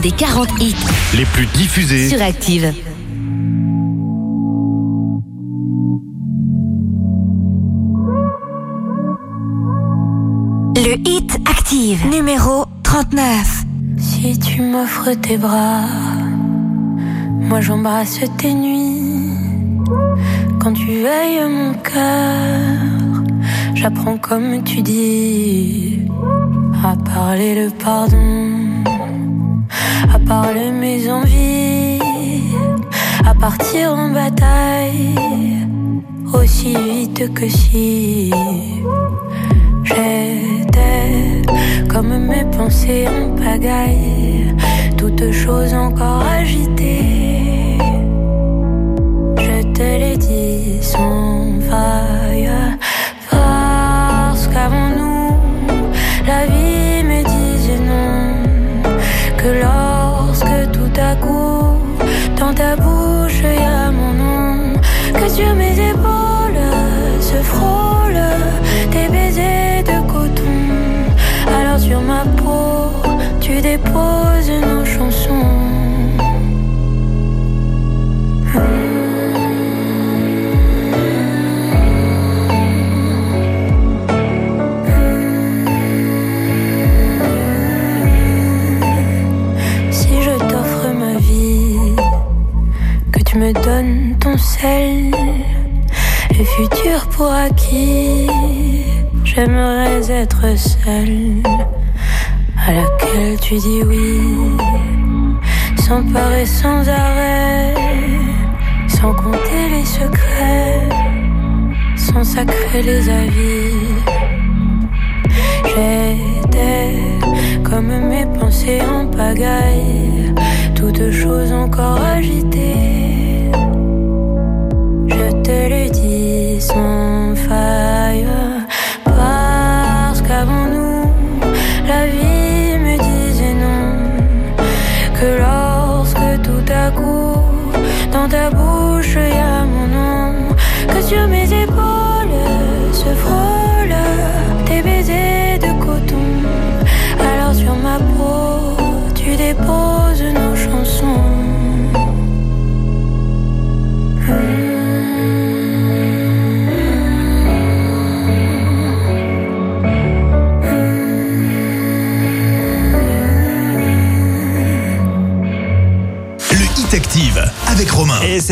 des 40 hits les plus diffusés sur Active. Le hit Active numéro 39. Si tu m'offres tes bras, moi j'embrasse tes nuits. Quand tu veilles mon cœur, j'apprends comme tu dis à parler le pardon parle mes envies à partir en bataille aussi vite que si j'étais comme mes pensées en pagaille, toutes choses encore agitées. dis oui.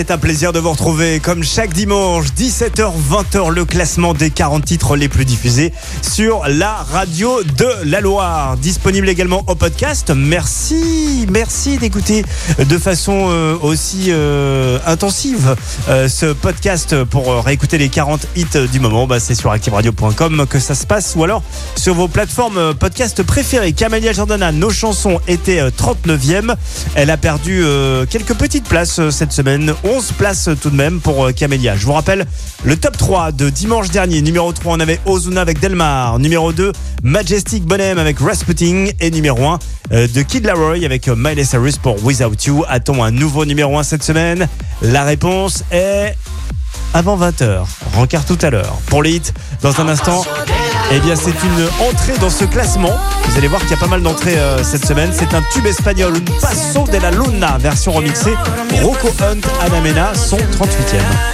C'est un plaisir de vous retrouver comme chaque dimanche, 17h-20h, le classement des 40 titres les plus diffusés sur la radio de la Loire. Disponible également au podcast. Merci, merci d'écouter de façon euh, aussi euh, intensive euh, ce podcast pour réécouter les 40 hits du moment. Bah, c'est sur activeradio.com que ça se passe ou alors sur vos plateformes podcast préférées. Camélia Jordana, nos chansons étaient euh, 39e. Elle a perdu quelques petites places cette semaine. 11 places tout de même pour Camélia. Je vous rappelle le top 3 de dimanche dernier. Numéro 3, on avait Ozuna avec Delmar. Numéro 2, Majestic Bonhomme avec Rasputin. Et numéro 1, euh, de Kid Laroi avec euh, Miley Cyrus pour Without You. A-t-on un nouveau numéro 1 cette semaine? La réponse est avant 20h. Rencard tout à l'heure. Pour les dans un instant, eh bien, c'est une entrée dans ce classement. Vous allez voir qu'il y a pas mal d'entrées euh, cette semaine. C'est un tube espagnol, Un Paso de la Luna, version remixée. Rocco Hunt, Anamena, son 38e.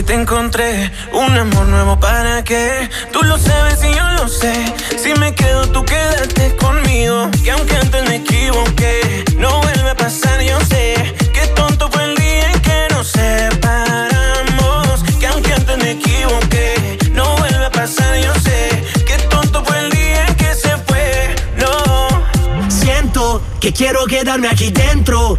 si te encontré? Un amor nuevo para qué? Tú lo sabes y yo lo sé. Si me quedo, tú quédate conmigo. Que aunque antes me equivoqué, no vuelve a pasar, yo sé. Qué tonto fue el día en que nos separamos. Que aunque antes me equivoqué, no vuelve a pasar, yo sé. Qué tonto fue el día en que se fue, no. Siento que quiero quedarme aquí dentro,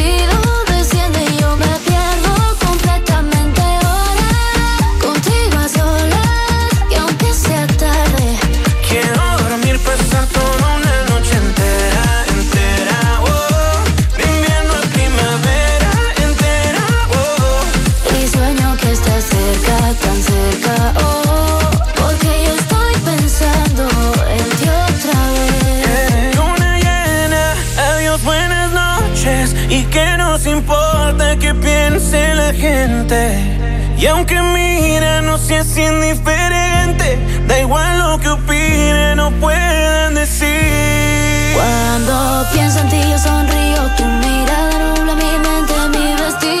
importa que piense la gente. Y aunque mira, no seas indiferente. Da igual lo que opinen o puedan decir. Cuando pienso en ti yo sonrío, tu mirada nubla mi mente, mi vestido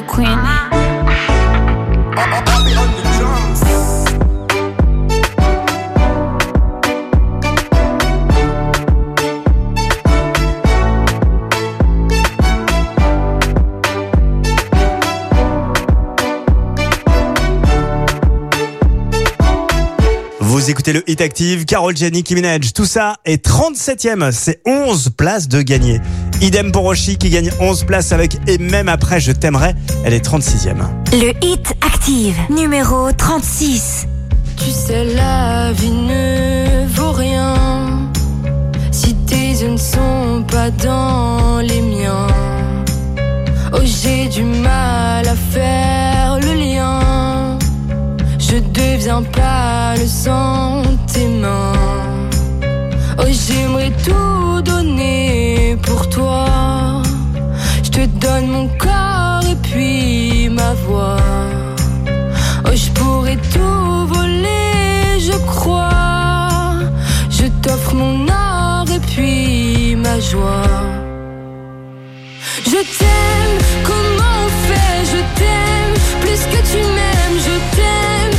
the queen. C'était le Hit Active, Carol Jenny qui Minaj. Tout ça est 37ème. C'est 11 places de gagner. Idem pour Roshi qui gagne 11 places avec Et même après, je t'aimerais, Elle est 36ème. Le Hit Active, numéro 36. Tu sais, la vie ne vaut rien si tes yeux ne sont pas dans les miens. Oh, j'ai du mal à faire je deviens pâle sans tes mains. Oh, j'aimerais tout donner pour toi. Je te donne mon corps et puis ma voix. Oh, je pourrais tout voler, je crois. Je t'offre mon art et puis ma joie. Je t'aime, comment on fait? Je t'aime, plus que tu m'aimes, je t'aime.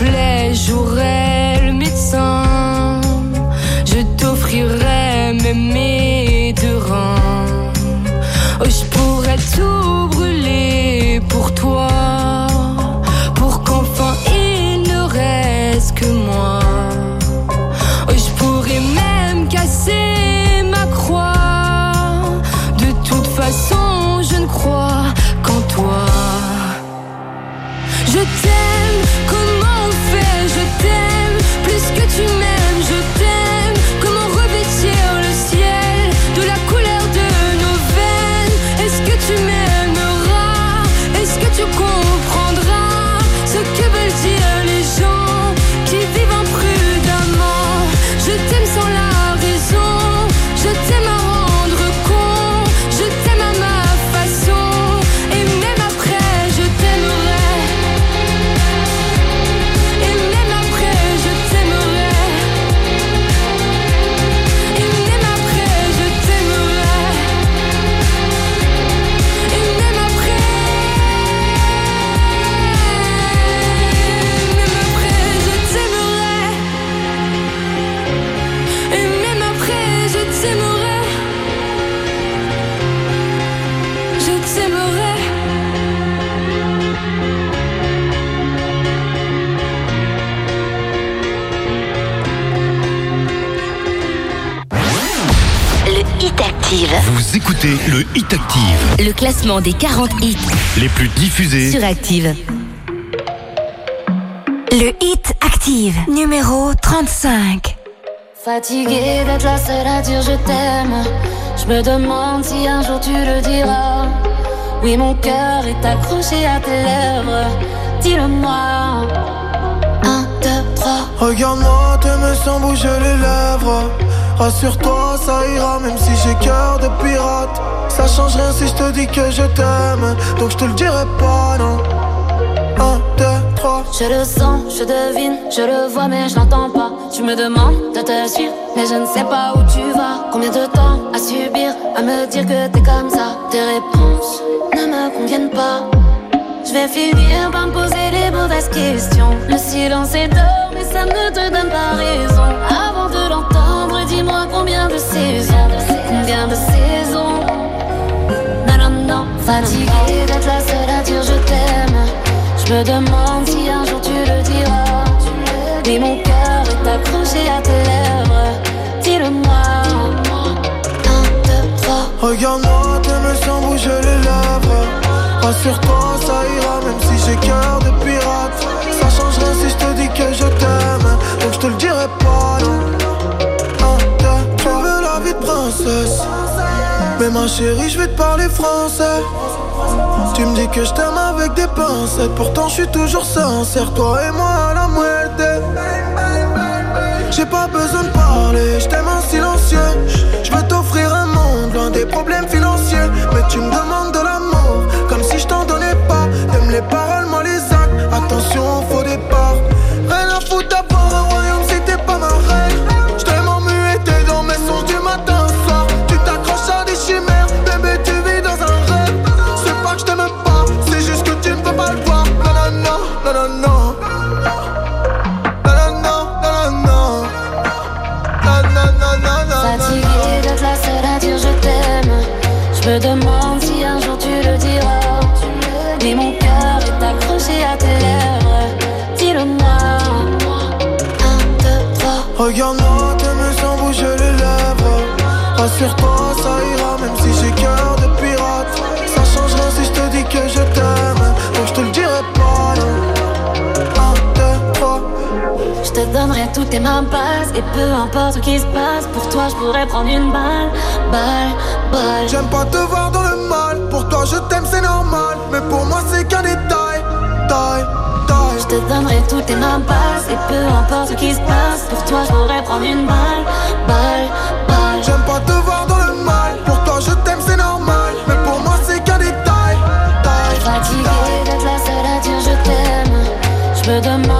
plaît. Classement des 40 hits les plus diffusés. sur Active. Le Hit Active, numéro 35. Fatiguée d'être la seule à dire je t'aime. Je me demande si un jour tu le diras. Oui, mon cœur est accroché à tes lèvres. Dis-le-moi. Un, deux, trois. Regarde-moi, t'aimes sans bouger les lèvres. Rassure-toi, ça ira, même si j'ai cœur de pirate. Ça change si je te dis que je t'aime. Donc je te le dirai pas, non. Un, deux, trois. Je le sens, je devine, je le vois, mais je l'entends pas. Tu me demandes de te suivre, mais je ne sais pas où tu vas. Combien de temps à subir, à me dire que t'es comme ça? Tes réponses ne me conviennent pas. Je vais finir par me poser les mauvaises questions. Le silence est d'or, mais ça ne te donne pas raison. Avant de l'entendre, dis-moi combien de combien de saisons. Fatiguée d'être la seule à dire je t'aime. Je me demande si un jour tu le diras. Mais mon cœur est accroché à tes lèvres. Dis-le-moi. Un, deux, trois. Regarde-moi, t'aimes sans bouger les lèvres. Rassure-toi, ça ira, même si j'ai cœur de pirate. Ça change rien si je te dis que je t'aime. Donc je te le dirai pas. Tu veux la vie de princesse. Mais ma chérie, je vais te parler français. Tu me dis que je t'aime avec des pincettes. Pourtant, je suis toujours sincère. Toi et moi à la moitié. J'ai pas besoin de parler, je t'aime en silencieux. Je veux t'offrir un monde loin des problèmes financiers. Mais tu me demandes donnerai toutes tes mains passes Et peu importe ce qui se passe Pour toi je pourrais prendre une balle Balle, balle J'aime pas te voir dans le mal. Pour toi, je t'aime, c'est normal. Mais pour moi, c'est qu'un détail. Taille, taille. Je te donnerai toutes tes mains passes Et peu importe ce qui se passe Pour toi je pourrais prendre une balle Balle, balle J'aime pas te voir dans le mal. Pour toi, je t'aime, c'est normal. Mais pour moi, c'est qu'un détail. Taille, Fatiguée d'être la seule à dire je t'aime Je me demande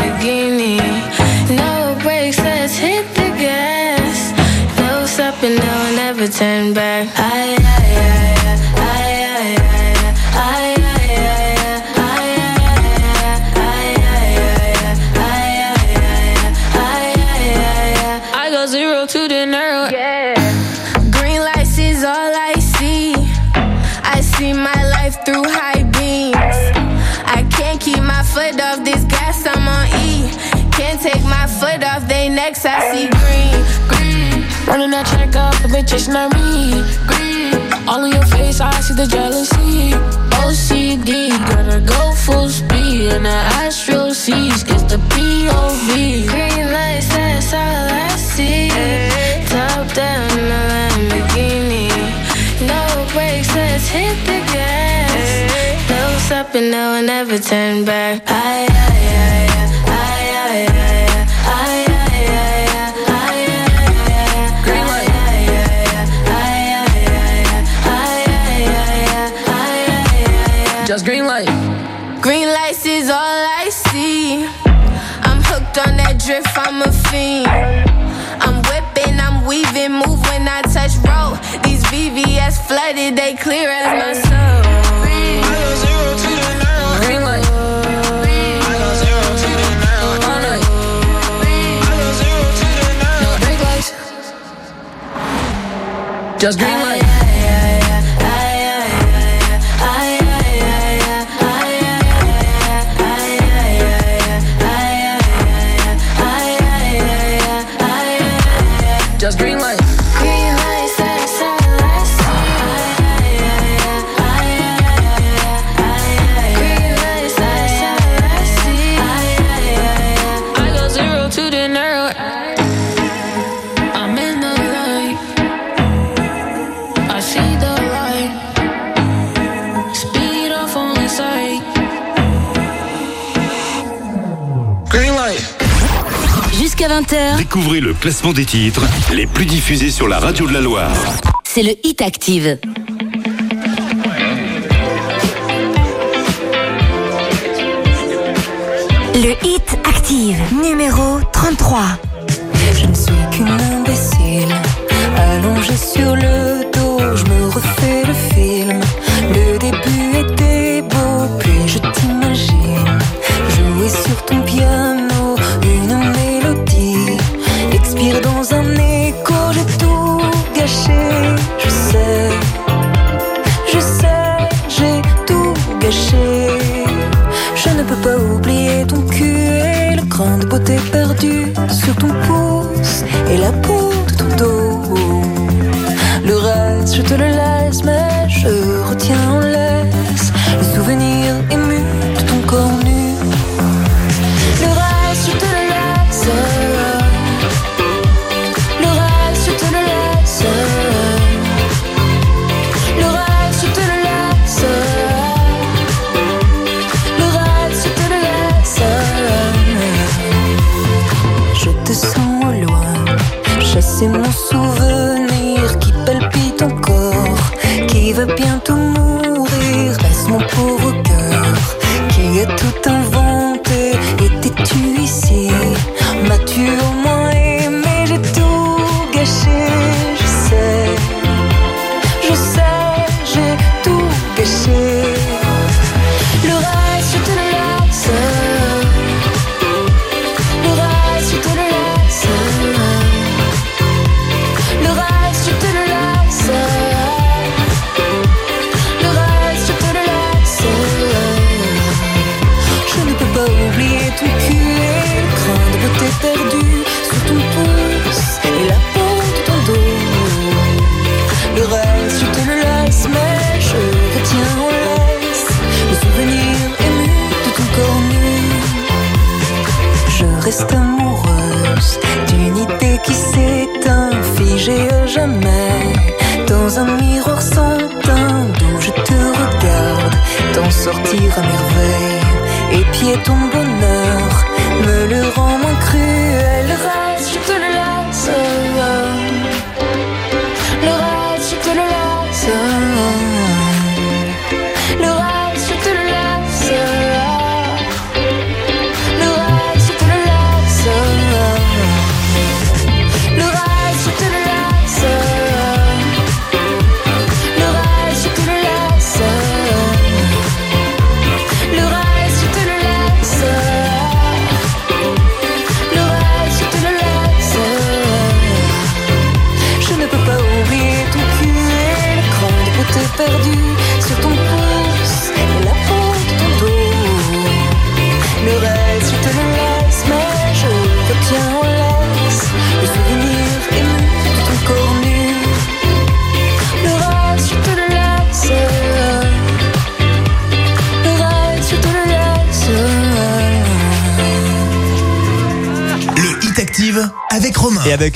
chasing at me. green. All in your face, I see the jealousy. OCD, gotta go full speed. And the astral seas, Get the POV. Green lights, that's all I see. Hey. Top down, a Lamborghini. No brakes, let's hit the gas. Hey. stopping, no one ever turn back. I, I, I, I, I, I. I. I'm whipping, I'm weaving, move when I touch. These VVS flooded, they clear as my soul. Just green light. 20h. Découvrez le classement des titres les plus diffusés sur la radio de la Loire. C'est le Hit Active. Le Hit Active, numéro 33. Je ne suis qu'une imbécile, allongée sur le dos, je me refais le film sur ton pouce et la peau de ton dos. Le reste, je te le laisse,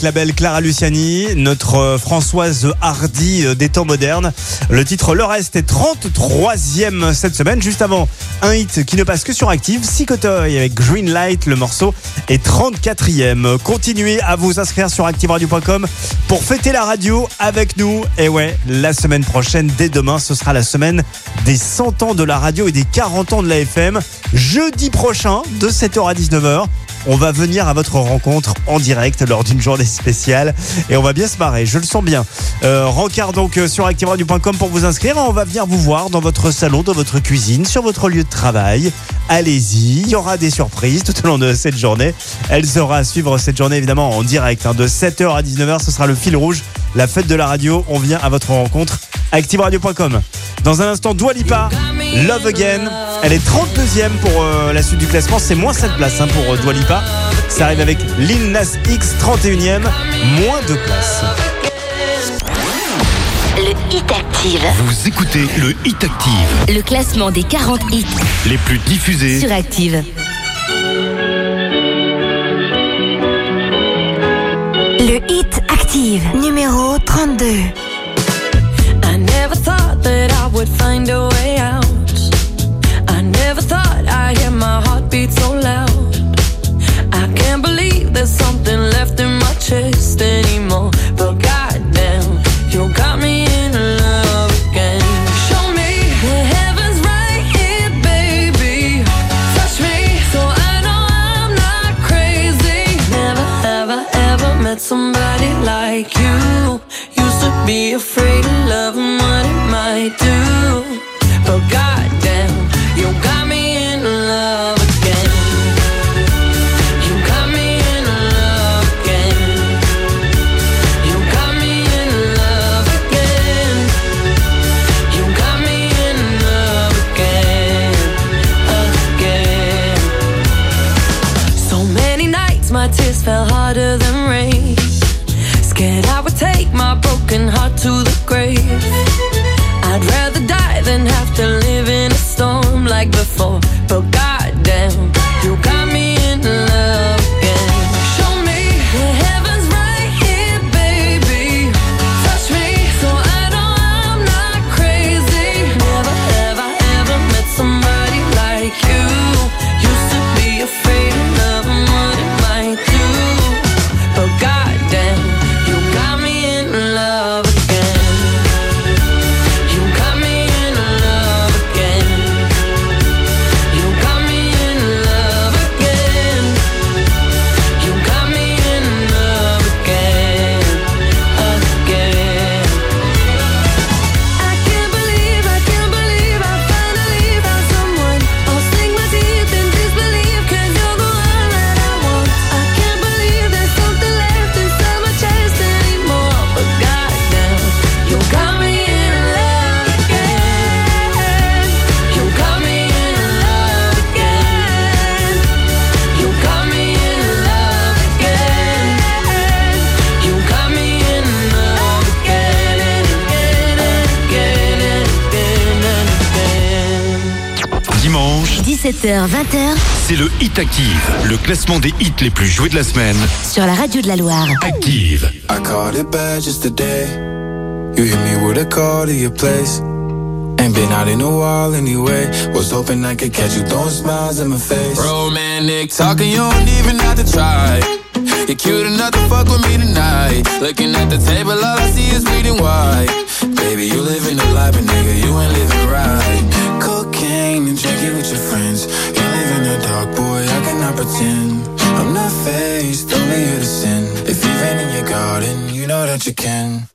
la belle Clara Luciani, notre euh, Françoise Hardy euh, des temps modernes. Le titre Le Reste est 33e cette semaine. Juste avant, un hit qui ne passe que sur Active, Psychotoy avec Green Light, le morceau est 34e. Continuez à vous inscrire sur activeradio.com pour fêter la radio avec nous. Et ouais, la semaine prochaine, dès demain, ce sera la semaine des 100 ans de la radio et des 40 ans de la FM. Jeudi prochain, de 7h à 19h. On va venir à votre rencontre en direct lors d'une journée spéciale et on va bien se marrer, je le sens bien. Euh, rencard donc euh, sur activeradio.com pour vous inscrire. On va venir vous voir dans votre salon, dans votre cuisine, sur votre lieu de travail. Allez-y, il y aura des surprises tout au long de cette journée. Elle sera à suivre cette journée évidemment en direct. hein, de 7h à 19h, ce sera le fil rouge, la fête de la radio. On vient à votre rencontre. activeradio.com. Dans un instant, Dua Lipa, Love Again. Elle est 32e pour euh, la suite du classement. C'est moins 7 places hein, pour euh, Dua Lipa. Ça arrive avec Lil Nas X, 31e. Moins de places. Le Hit Active. Vous écoutez le Hit Active, Le classement des 40 hits les plus diffusés. sur Active. Le Hit Active, numéro 32. I never thought that I would find a way out. I hear my heartbeat so loud. I can't believe there's something left Hit Active, le classement des hits les plus joués de la semaine. sur la radio de la Loire. Active. I called it bad just today. You hit me with a call to your place. Ain't been out in a while anyway. Was hoping I could catch you throwing smiles in my face. Romantic talking, you don't even have to try. You're cute enough to fuck with me tonight. Looking at the table, all I see is bleeding white. Baby, you living the life, but nigga, you ain't living right. Cocaine and drinking with your friends. Cannot pretend. I'm not faced, only here to sin. If you've been in your garden, you know that you can.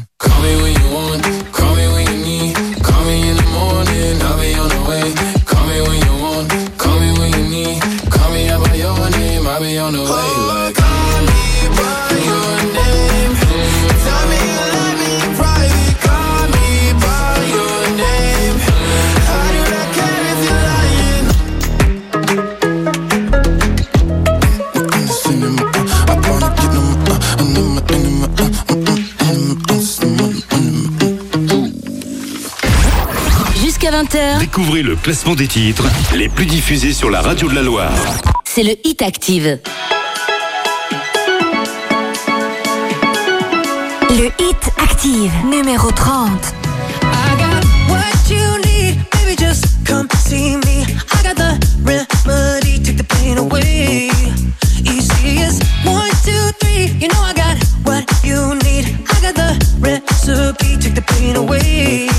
Découvrez le classement des titres les plus diffusés sur la radio de la Loire. c'est le Hit Active. Le Hit Active, numéro 30. I got what you need, baby, just come see me. I got the remedy, take the pain away. Easy as one, two, three. You know I got what you need. I got the recipe, take the pain away.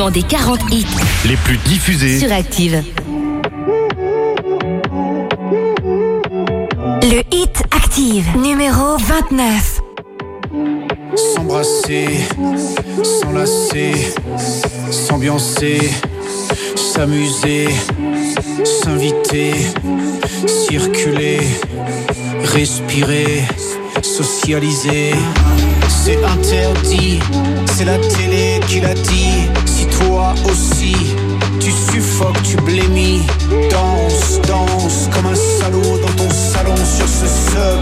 Classement des 40 hits les plus diffusés. sur Active. Le Hit Active, numéro 29. S'embrasser, s'enlacer, s'ambiancer, s'amuser, s'inviter, circuler, respirer, socialiser. C'est interdit, c'est la télé qui l'a dit. Si toi aussi, tu suffoques, tu blémis, danse, danse comme un salaud dans ton salon sur ce sub.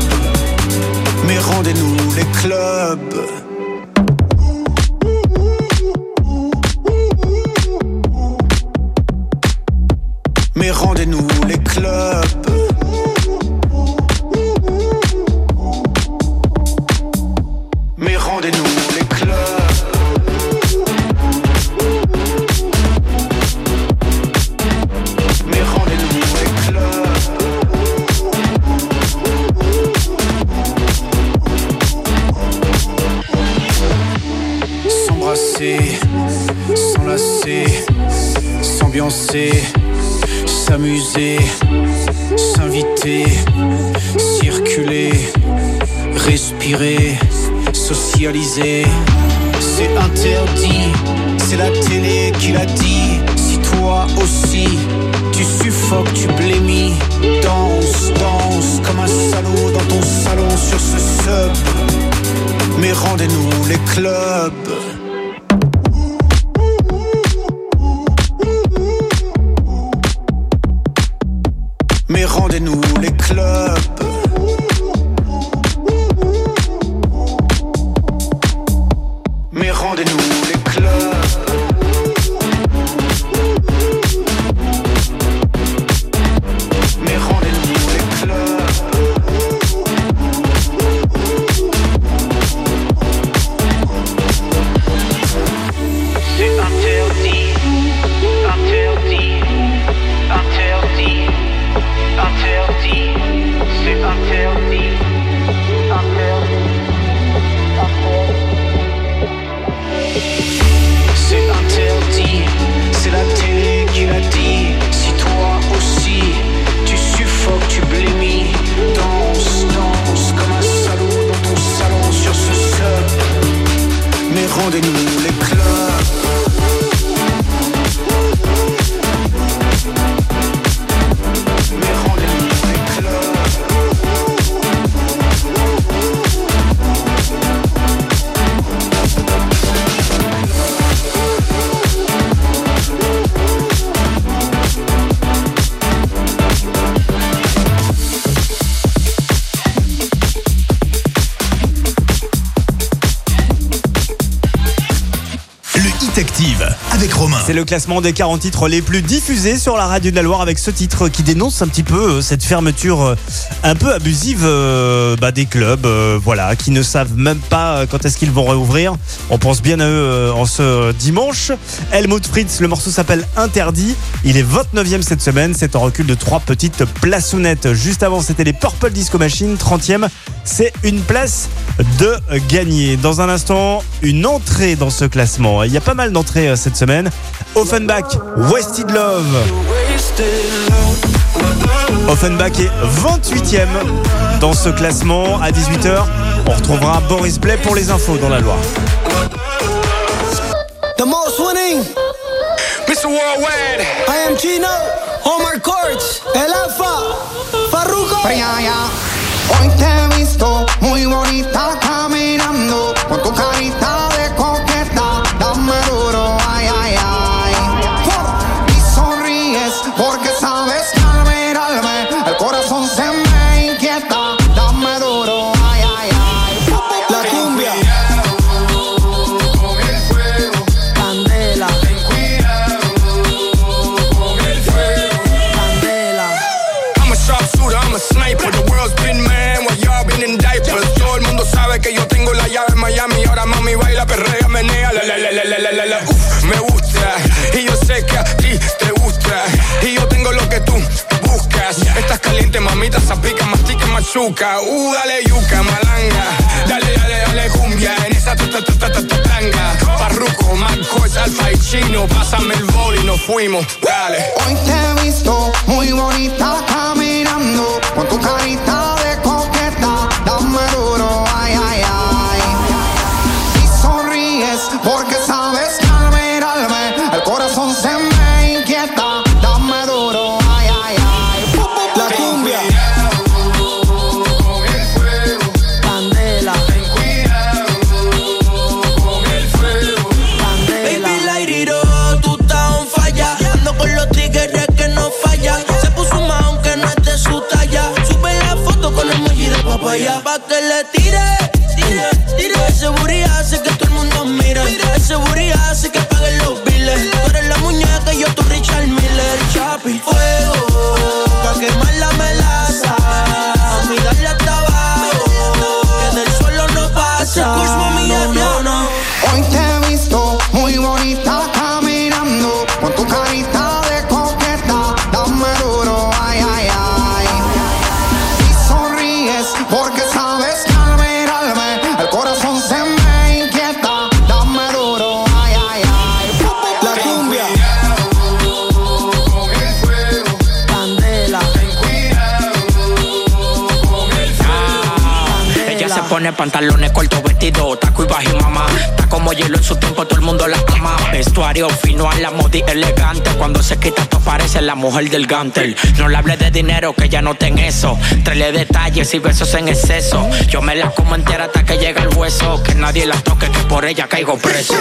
Mais rendez-nous les clubs. Classement des 40 titres les plus diffusés sur la radio de la Loire avec ce titre qui dénonce un petit peu euh, cette fermeture euh, un peu abusive euh, bah, des clubs, voilà, qui ne savent même pas quand est-ce qu'ils vont réouvrir. On pense bien à eux en ce dimanche. Helmut Fritz, le morceau s'appelle Interdit. Il est 29e cette semaine. C'est en recul de trois petites plaçonnettes. Juste avant, c'était les Purple Disco Machine. 30e, c'est une place de gagner. Dans un instant, une entrée dans ce classement. Il y a pas mal d'entrées cette semaine. Offenbach, Wasted Love. Offenbach est 28e dans ce classement. À 18h, on retrouvera Boris Blais pour les infos dans la Loire. The most winning. Mr. Worldwide. I am Chino. Omar Courts. El Alfa. Farruko. Hoy te he visto muy bonita caminando con tu carita azúcar. Uh, dale yuca, malanga. Dale, dale, dale cumbia en esa ta ta ta ta ta ta tanga. Parruco, Marcos, Alfa y Chino. Pásame el bol y nos fuimos. Dale. Hoy te he visto muy bonita caminando con tu carita de coqueta. Dame duro, ay, ay, ay. Pantalones cortos, vestido, taco y bajo mamá. Está como hielo en su tiempo, todo el mundo la ama. Vestuario fino a la modi elegante. Cuando se quita, esto parece la mujer del gantel. No le hable de dinero, que ya no ten eso. Traele detalles y besos en exceso. Yo me la como entera hasta que llega el hueso. Que nadie la toque, que por ella caigo preso.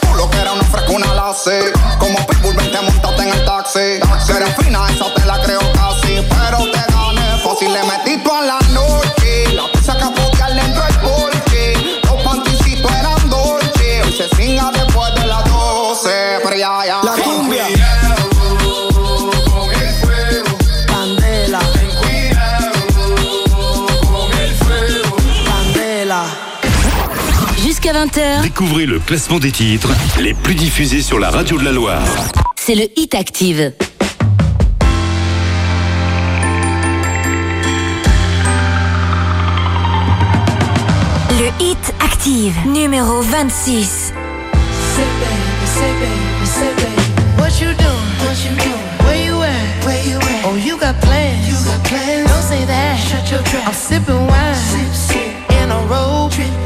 Tú lo que era una frescuna la sé. Como Pitbull, vente, montate en el taxi. Que eres fina, esa te la creo casi. Pero te gané fácil, le metí toda la 20h, Découvrez le classement des titres les plus diffusés sur la radio de la Loire. c'est le Hit Active. Le Hit Active, numéro 26. Say baby, say baby, say baby. What you doing? What you doing? Where you at? Where you at? Oh, you got plans. You got plans. Don't say that. Shut your trap. I'm sipping wine. Sip, sip.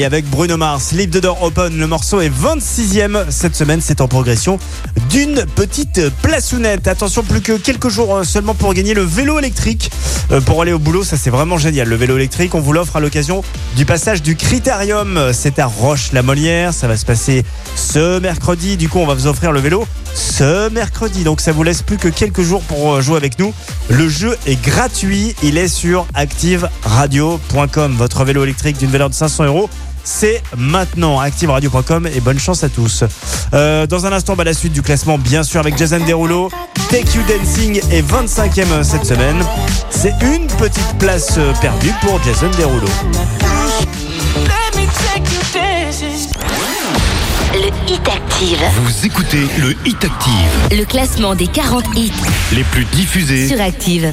Et avec Bruno Mars, Leave the Door Open, le morceau est 26e cette semaine. C'est en progression d'une petite plaçounette. Attention, plus que quelques jours euh, seulement pour gagner le vélo électrique euh, pour aller au boulot. Ça, c'est vraiment génial. Le vélo électrique, on vous l'offre à l'occasion du passage du Critérium. C'est à Roche-la-Molière. Ça va se passer ce mercredi. Du coup, on va vous offrir le vélo ce mercredi. Donc, ça vous laisse plus que quelques jours pour euh, jouer avec nous. Le jeu est gratuit. Il est sur activeradio.com. Votre vélo électrique d'une valeur de 500 euros. C'est maintenant activeradio.com et bonne chance à tous. Euh, dans un instant, bah, la suite du classement, bien sûr, avec Jason Derulo. Take You Dancing est 25e cette semaine. C'est une petite place euh, perdue pour Jason Derulo. Let me take you dancing. Le Hit Active. Vous écoutez le Hit Active, Le classement des 40 hits les plus diffusés. sur Active.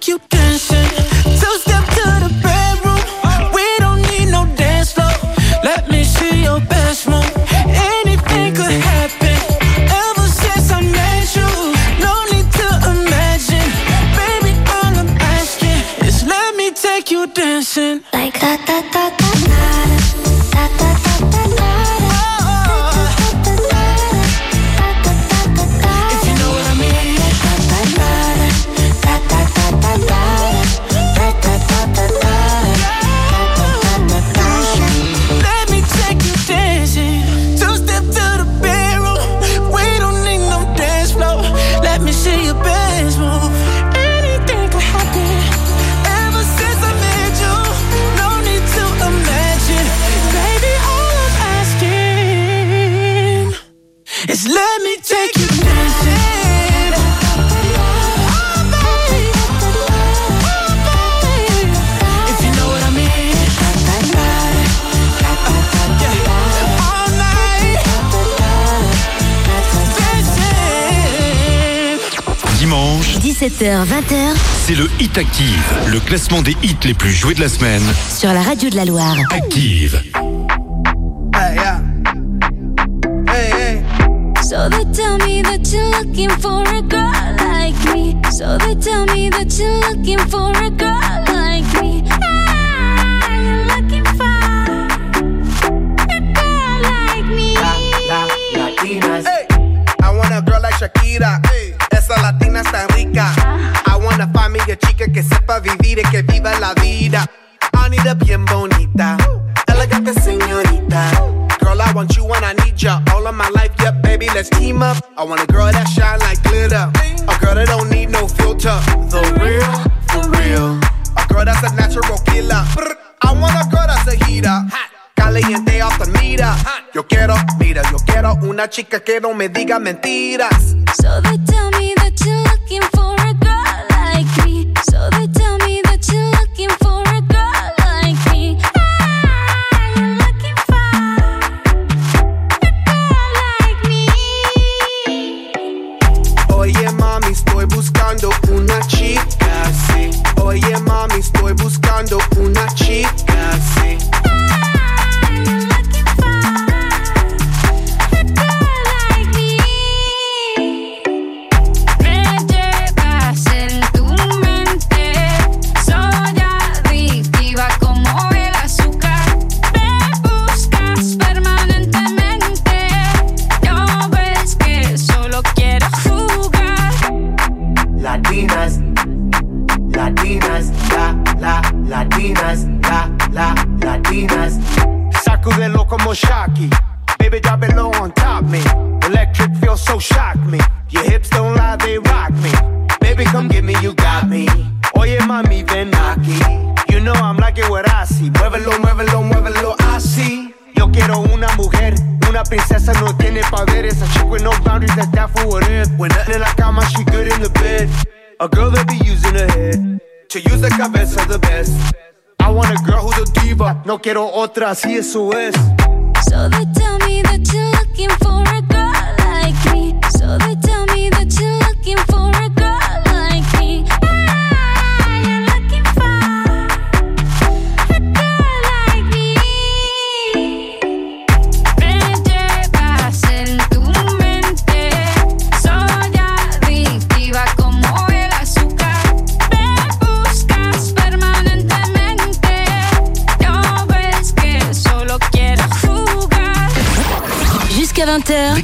like you dancing 17h, 20h c'est le Hit Active, le classement des hits les plus joués de la semaine. sur la radio de la Loire. Active. Hey, yeah. Hey, hey. So they tell me that you're looking for a girl like me. So they tell me that you're looking for vida. I need a bien bonita, elegante señorita. Girl, I want you and I need ya all of my life. Yep, baby, let's team up. I want a girl that shine like glitter, a girl that don't need no filter. The real, for real. A girl that's a natural killer. I want a girl that's a heater. caliente off the meter. Yo quiero, mira, yo quiero una chica que no me diga mentiras. So No quiero otra, así eso es. So they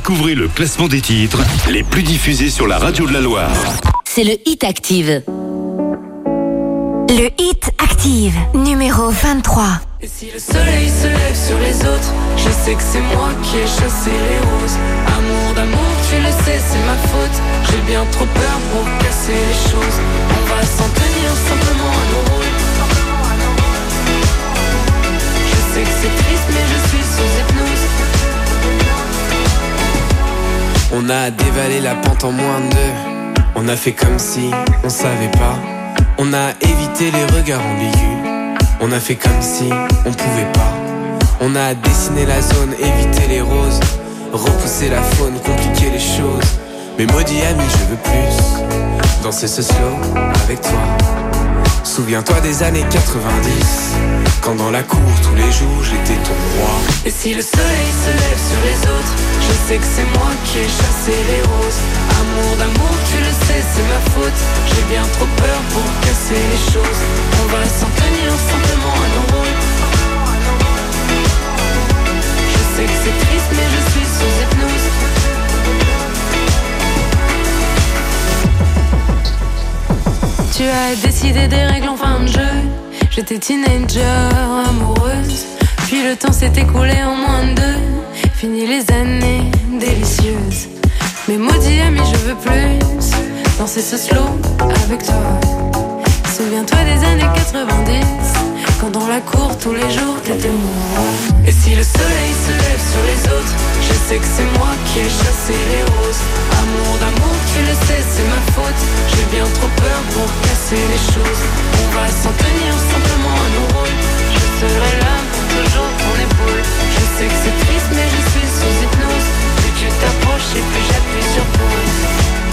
Découvrez le classement des titres les plus diffusés sur la radio de la Loire. c'est le Hit Active. Le Hit Active, numéro 23. Et si le soleil se lève sur les autres, je sais que c'est moi qui ai chassé les roses. Amour d'amour, tu le sais, c'est ma faute. J'ai bien trop peur pour casser les choses. On va s'en tenir simplement à nos rôles. Je sais que c'est triste, mais je suis sous hypnose. On a dévalé la pente en moins de deux. On a fait comme si on savait pas. On a évité les regards ambigus. On a fait comme si on pouvait pas. On a dessiné la zone, évité les roses. Repousser la faune, compliquer les choses. Mais maudit ami, je veux plus. Danser ce slow avec toi. Souviens-toi des années 90. Quand dans la cour tous les jours j'étais ton roi. Et si le soleil se lève sur les autres, je sais que c'est moi qui ai chassé les roses. Amour d'amour, tu le sais, c'est ma faute. J'ai bien trop peur pour casser les choses. On va s'en tenir simplement à nos rôles. Je sais que c'est triste, mais je suis sous hypnose. Tu as décidé des règles en fin de jeu. J'étais teenager, amoureuse. Puis le temps s'est écoulé en moins de deux. Fini les années délicieuses. Mais maudit ami, je veux plus danser ce slow avec toi. Souviens-toi des années 90. Quand dans la cour tous les jours t'étais moi. Et si le soleil se lève sur les autres, je sais que c'est moi qui ai chassé les roses. Amour d'amour, tu le sais, c'est ma faute. J'ai bien trop peur pour casser les choses. On va s'en tenir simplement à nos rôles. Je serai là pour toujours ton épaule. Je sais que c'est triste, mais je suis sous hypnose. Plus tu t'approches et plus j'appuie sur pause.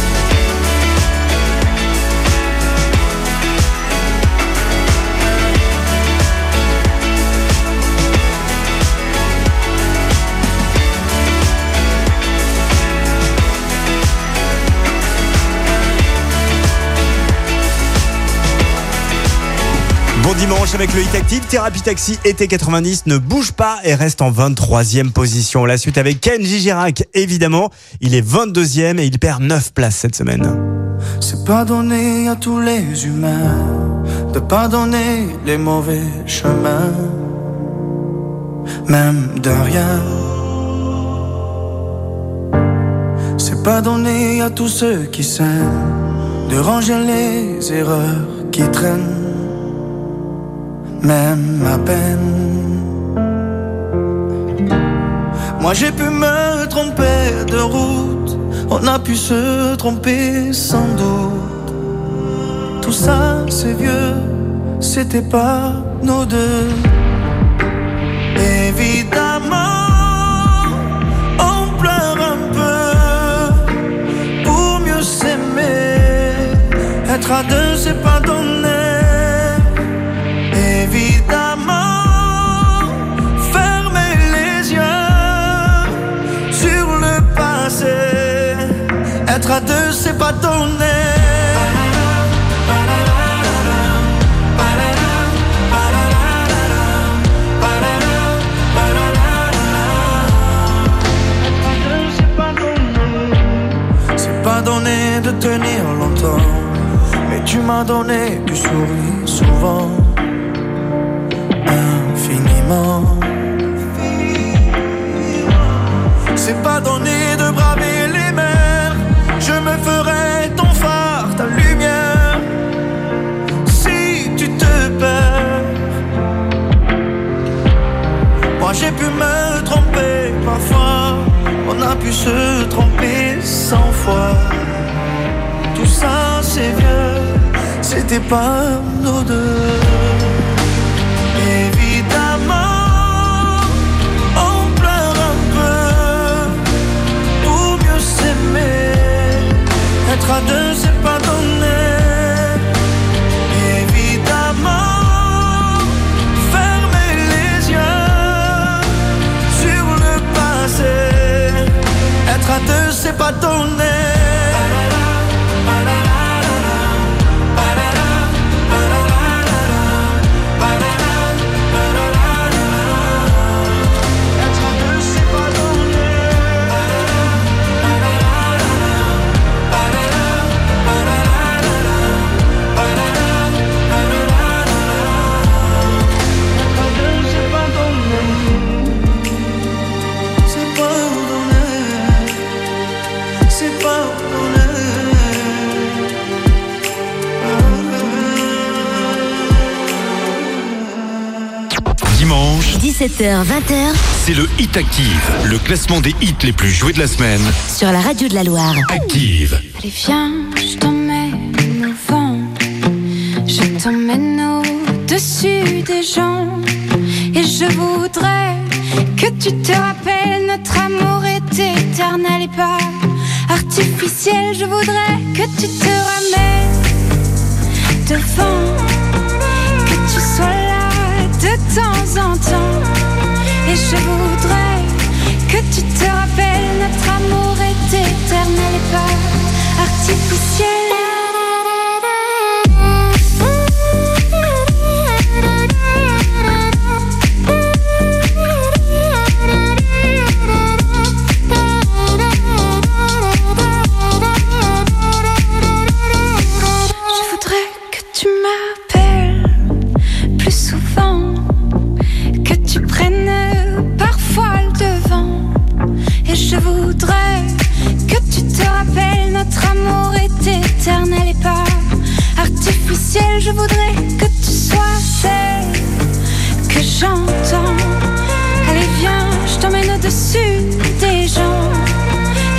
Bon dimanche avec le Hit Active, Thérapie Taxi été 90 ne bouge pas et reste en 23e position. La suite avec Kenji Girac, évidemment. Il est 22e et il perd 9 places cette semaine. C'est pas donné à tous les humains de pardonner les mauvais chemins, même de rien. C'est pas donné à tous ceux qui s'aiment de ranger les erreurs qui traînent, même à peine. Moi j'ai pu me tromper de route, on a pu se tromper sans doute. Tout ça c'est vieux, c'était pas nos deux. Évidemment, on pleure un peu pour mieux s'aimer. Être à deux, c'est pas donné. C'est pas donné. C'est pas donné de tenir longtemps, mais tu m'as donné du sourire souvent, infiniment. C'est pas donné de braver j'ai pu me tromper parfois, on a pu se tromper cent fois. Tout ça c'est vieux, c'était pas nos deux. Évidemment, on pleure un peu pour mieux s'aimer. Être à deux, c'est pas donné. 17h, 20h, c'est le Hit Active, le classement des hits les plus joués de la semaine. sur la radio de la Loire. Active. Allez viens, je t'emmène au vent Je t'emmène au-dessus des gens Et je voudrais que tu te rappelles Notre amour est éternel et pas artificiel Je voudrais que tu te ramènes devant Et je voudrais que tu te rappelles Notre amour est éternel et pas artificiel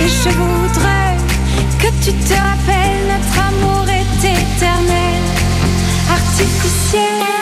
Je voudrais que tu te rappelles, notre amour est éternel, artificiel.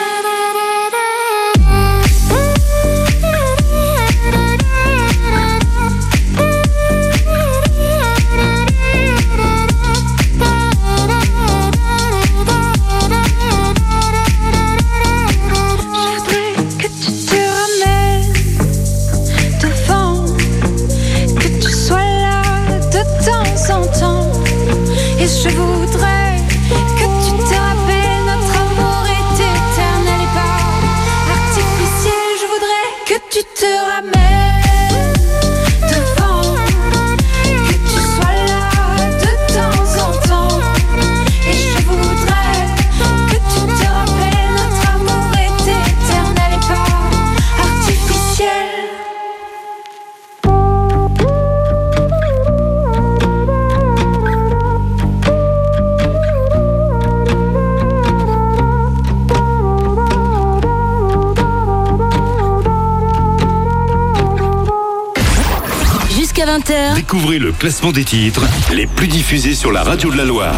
Découvrez le classement des titres les plus diffusés sur la radio de la Loire.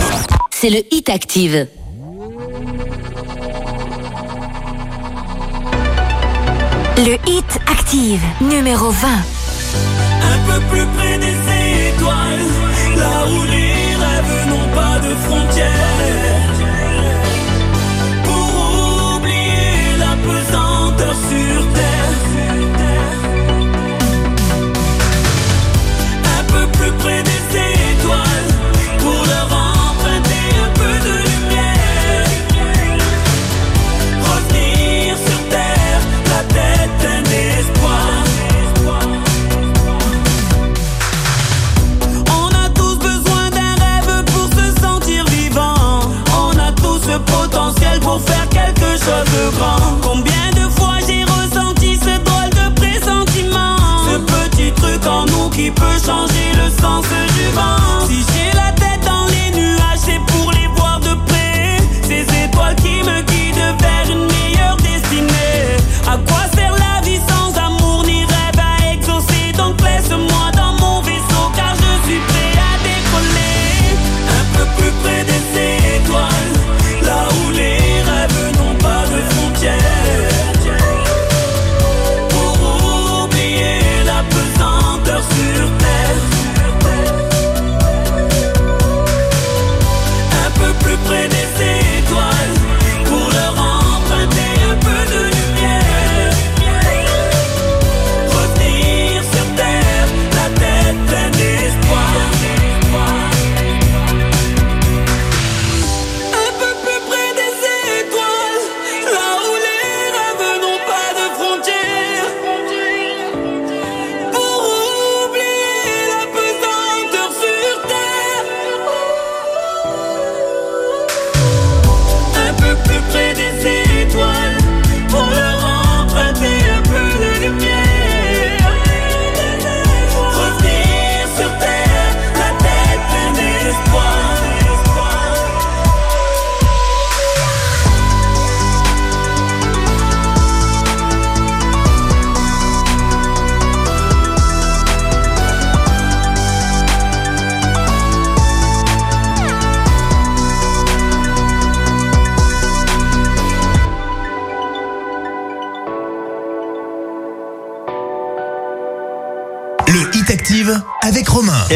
c'est le Hit Active. Le Hit Active, numéro 20. Un peu plus près pour faire quelque chose de grand. Combien de fois j'ai ressenti ce drôle de pressentiment? Ce petit truc en nous qui peut changer le sens du vent. Si j'ai la tête dans les nuages, c'est pour les voir de près. Ces étoiles qui me guident vers une meilleure destinée. À quoi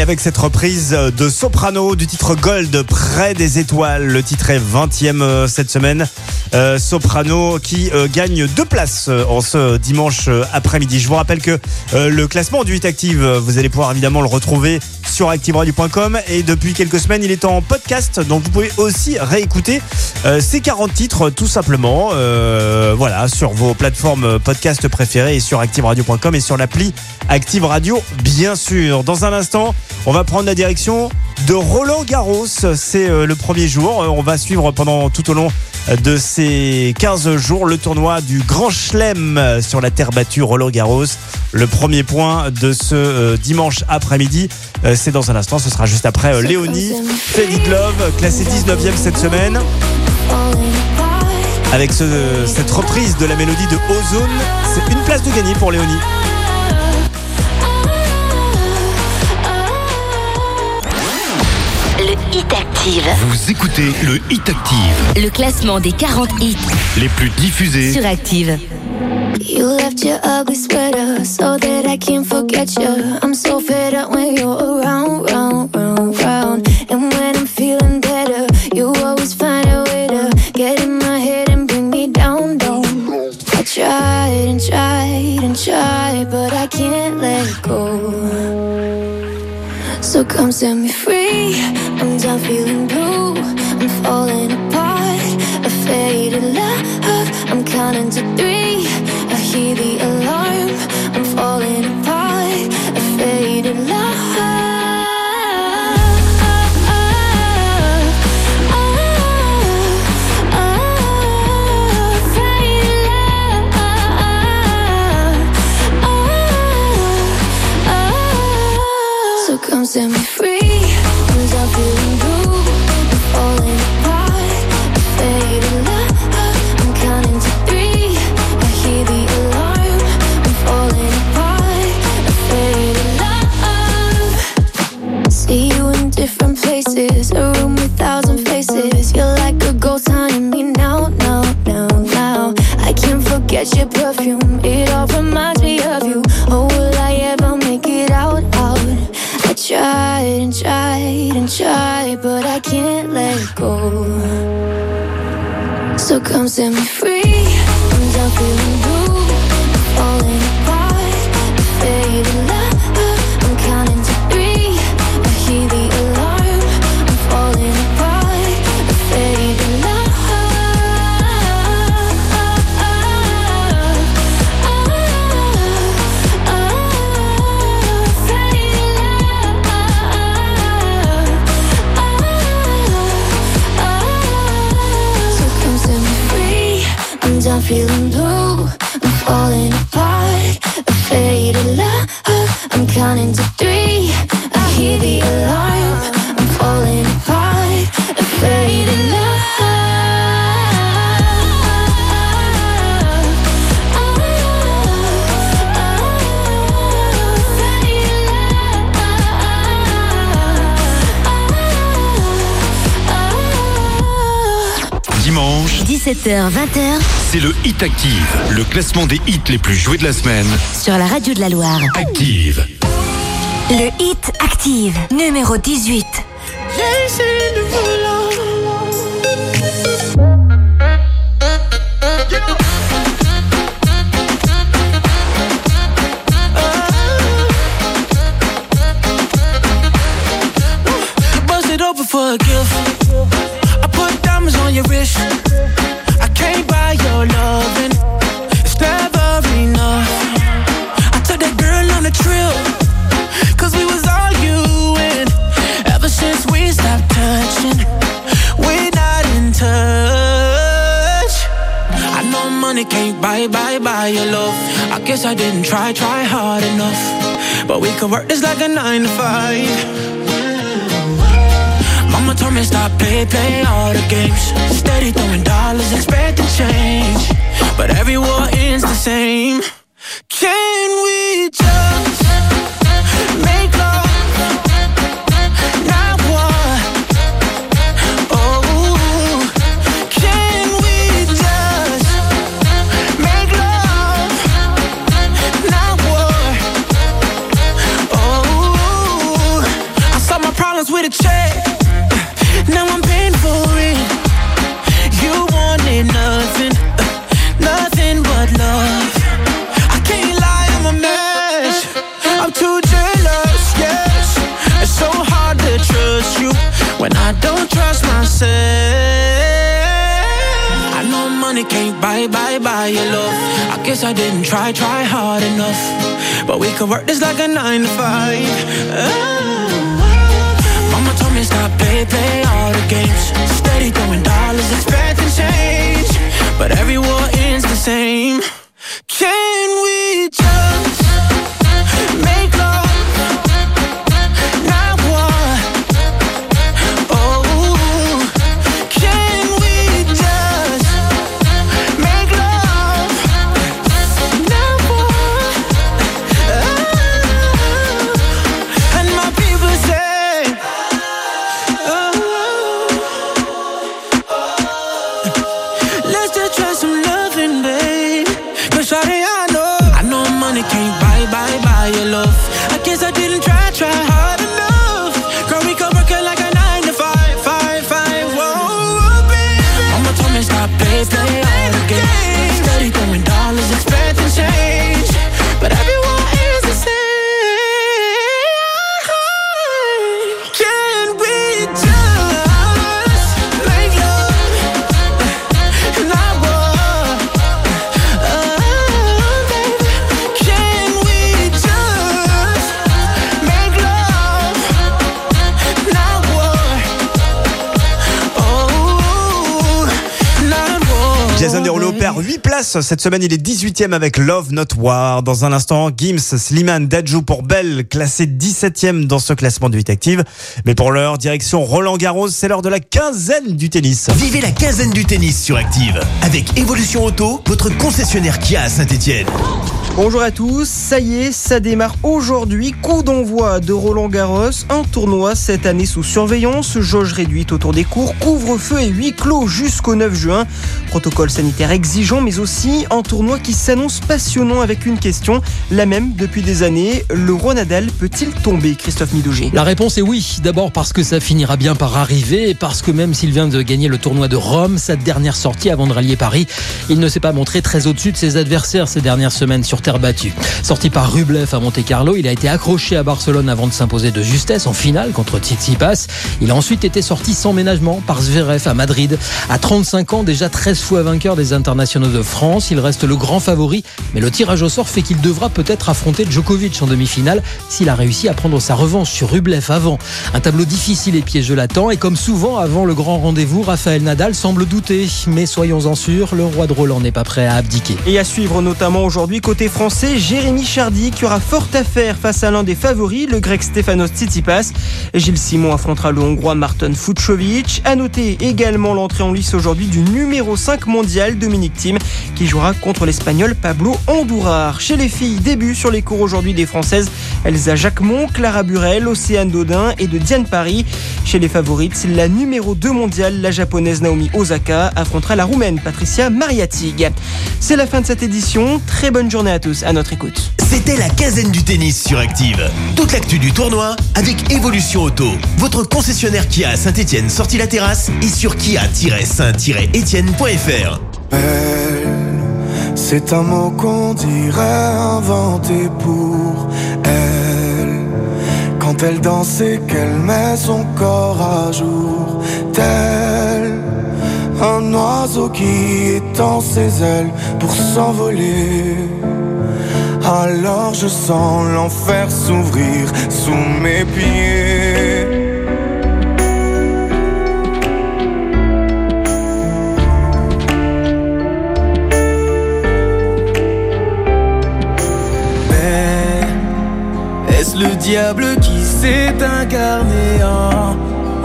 Et avec cette reprise de Soprano du titre Gold près des étoiles, le titre est 20e euh, cette semaine. Euh, Soprano qui euh, gagne deux places en ce dimanche après-midi. Je vous rappelle que le classement du Hit Active, vous allez pouvoir évidemment le retrouver sur activeradio.com et depuis quelques semaines, il est en podcast, donc vous pouvez aussi réécouter euh, ces 40 titres tout simplement, euh, voilà, sur vos plateformes podcast préférées et sur activeradio.com et sur l'appli Active Radio, bien sûr. Dans un instant, on va prendre la direction de Roland Garros. C'est euh, le premier jour. Euh, On va suivre pendant tout au long de ces 15 jours le tournoi du Grand Chelem sur la terre battue Roland Garros. Le premier point de ce euh, dimanche après-midi, euh, c'est dans un instant. Ce sera juste après euh, Léonie, Love, classé 19e cette semaine. Avec ce- cette reprise de la mélodie de Ozone, c'est une place de gagné pour Léonie. Active, Vous écoutez le Hit Active, le classement des 40 hits les plus diffusés sur Active. You left your ugly sweater so that I can't forget you. I'm so fed up when you're around, round, round, round. And when I'm feeling better, you always find a way to get in my head and bring me down, down. I tried and tried and tried, but I can't let go. So come set me free. I'm done feeling 17h, 20h. C'est le Hit Active, le classement des hits les plus joués de la semaine. Sur la radio de la Loire. Active. Le Hit Active, numéro 18. for a gift. I put diamonds on your wrist. I try, hard enough. But we could work this like a nine to five. Mama told me stop play, play all the games. Steady throwing dollars, expecting change. But every war ends the same. Can we just buy, buy, buy your love. I guess I didn't try, try hard enough. But we could work this like a nine to five. Ah. Mama told me stop play, play all the games. Steady throwing dollars, expecting change. But every war ends the same. Perd 8 places. Cette semaine, il est 18e avec Love Not War. Dans un instant, Gims, Slimane, Dajou pour Belle, classé 17e dans ce classement de 8 active. Mais pour l'heure, direction Roland Garros, c'est l'heure de la quinzaine du tennis. Vivez la quinzaine du tennis sur Active avec Evolution Auto, votre concessionnaire Kia à Saint-Etienne. Bonjour à tous, ça y est, ça démarre aujourd'hui. Coup d'envoi de Roland Garros, un tournoi cette année sous surveillance, jauge réduite autour des cours, couvre-feu et huis clos jusqu'au 9 juin. Protocole sanitaire exigeant, mais aussi un tournoi qui s'annonce passionnant avec une question, la même depuis des années. Le Nadal peut-il tomber, Christophe Midouget? La réponse est oui. D'abord parce que ça finira bien par arriver et parce que même s'il vient de gagner le tournoi de Rome, sa dernière sortie avant de rallier Paris, il ne s'est pas montré très au-dessus de ses adversaires ces dernières semaines sur terre battue. Sorti par Rublev à Monte-Carlo, il a été accroché à Barcelone avant de s'imposer de justesse en finale contre Tsitsipas. Il a ensuite été sorti sans ménagement par Zverev à Madrid. À 35 ans, déjà 13 fois vainqueur des internationaux de France, il reste le grand favori, mais le tirage au sort fait qu'il devra peut-être affronter Djokovic en demi-finale s'il a réussi à prendre sa revanche sur Rublev avant. Un tableau difficile et piégeux l'attend et comme souvent avant le grand rendez-vous, Raphaël Nadal semble douter, mais soyons-en sûrs, le roi de Roland n'est pas prêt à abdiquer. Et à suivre notamment aujourd'hui côté français, Jérémy Chardy qui aura fort à faire face à l'un des favoris, le grec Stefanos Tsitsipas. Gilles Simon affrontera le hongrois Martin Fucsovic. À noter également l'entrée en lice aujourd'hui du numéro 5 mondial Dominique Thiem qui jouera contre l'espagnol Pablo Andourar. Chez les filles, début sur les cours aujourd'hui des françaises Elsa Jacquemont, Clara Burel, Océane Dodin et de Diane Paris. Chez les favorites, la numéro 2 mondiale, la japonaise Naomi Osaka, affrontera la roumaine Patricia Mariatig. C'est la fin de cette édition. Très bonne journée à tous. À notre écoute. C'était la quinzaine du tennis sur Active. Toute l'actu du tournoi avec Evolution Auto. Votre concessionnaire Kia à Saint-Etienne sortie la terrasse et sur kia-saint-etienne.fr. C'est un mot qu'on dirait inventé pour elle. Quand elle danse et qu'elle met son corps à jour, tel un oiseau qui étend ses ailes pour s'envoler. Alors je sens l'enfer s'ouvrir sous mes pieds. Est-ce le diable qui s'est incarné en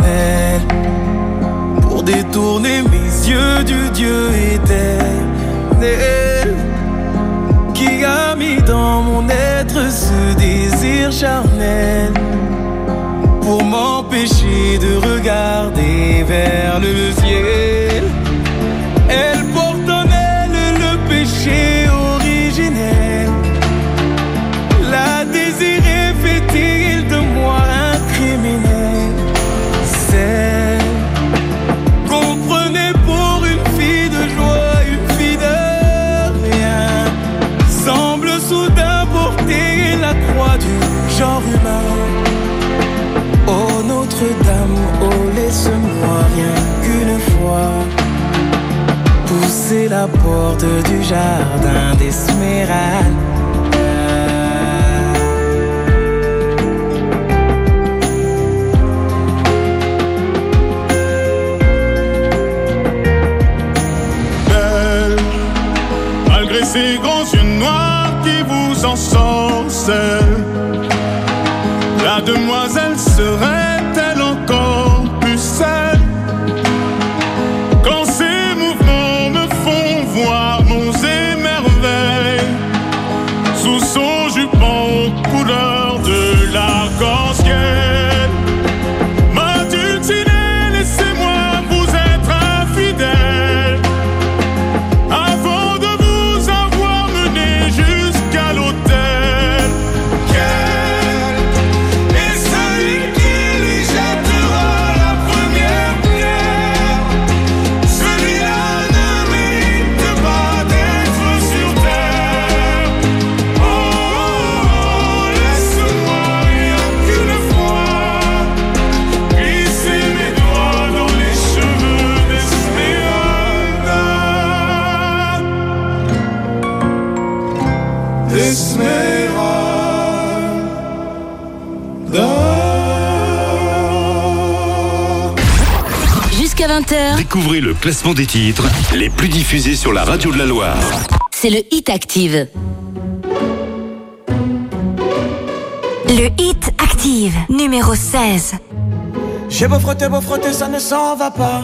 elle pour détourner mes yeux du Dieu éternel qui a mis dans mon être ce désir charnel pour m'empêcher de regarder vers le ciel? Pousser la porte du jardin d'Esmeralda. belle, malgré ces grands yeux noirs qui vous ensorcellent. La demoiselle serait-elle Découvrez le classement des titres les plus diffusés sur la radio de la Loire. c'est le Hit Active. Le Hit Active, numéro 16. J'ai beau frotter, beau frotter, ça ne s'en va pas.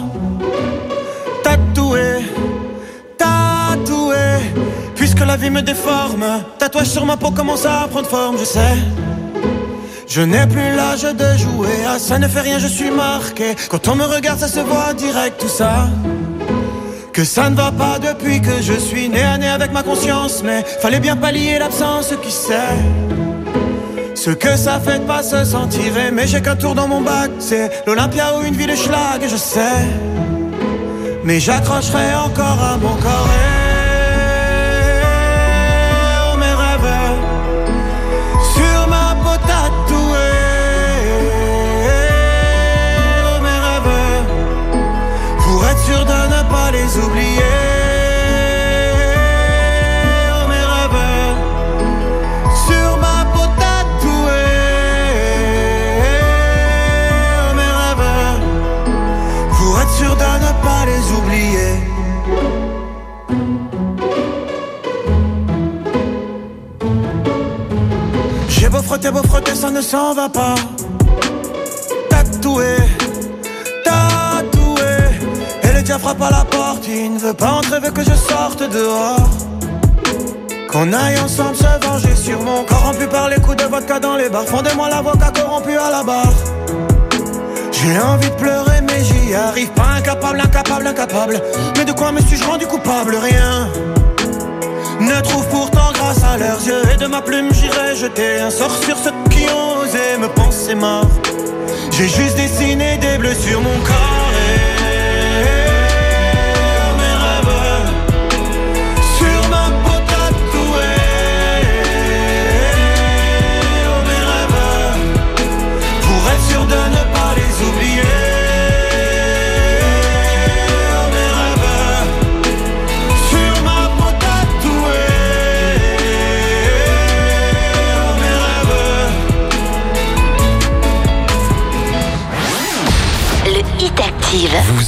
Tatoué, tatoué, puisque la vie me déforme. Tatouage sur ma peau commence à prendre forme, je sais. Je n'ai plus l'âge de jouer, ah ça ne fait rien, je suis marqué. Quand on me regarde, ça se voit direct, tout ça. Que ça ne va pas depuis que je suis né à nez avec ma conscience. Mais fallait bien pallier l'absence, qui sait ce que ça fait de pas se sentir aimé, j'ai qu'un tour dans mon bac, c'est l'Olympia ou une ville de schlag, je sais. Mais j'accrocherai encore à mon corps les oublier. Oh, mes rêves sur ma peau tatouée. Oh, mes rêves pour être sûr de ne pas les oublier. J'ai beau frotter, beau frotter, ça ne s'en va pas. Frappe à la porte, il ne veut pas entrer, veut que je sorte dehors. Qu'on aille ensemble se venger sur mon corps rompu par les coups de vodka dans les bars. Fondez-moi l'avocat corrompu à la barre. J'ai envie de pleurer, mais j'y arrive pas. Incapable, incapable, incapable. Mais de quoi me suis-je rendu coupable? Rien. Ne trouve pourtant grâce à leurs yeux. Et de ma plume, j'irai jeter un sort sur ceux qui ont osé me penser mort. J'ai juste dessiné des bleus sur mon corps.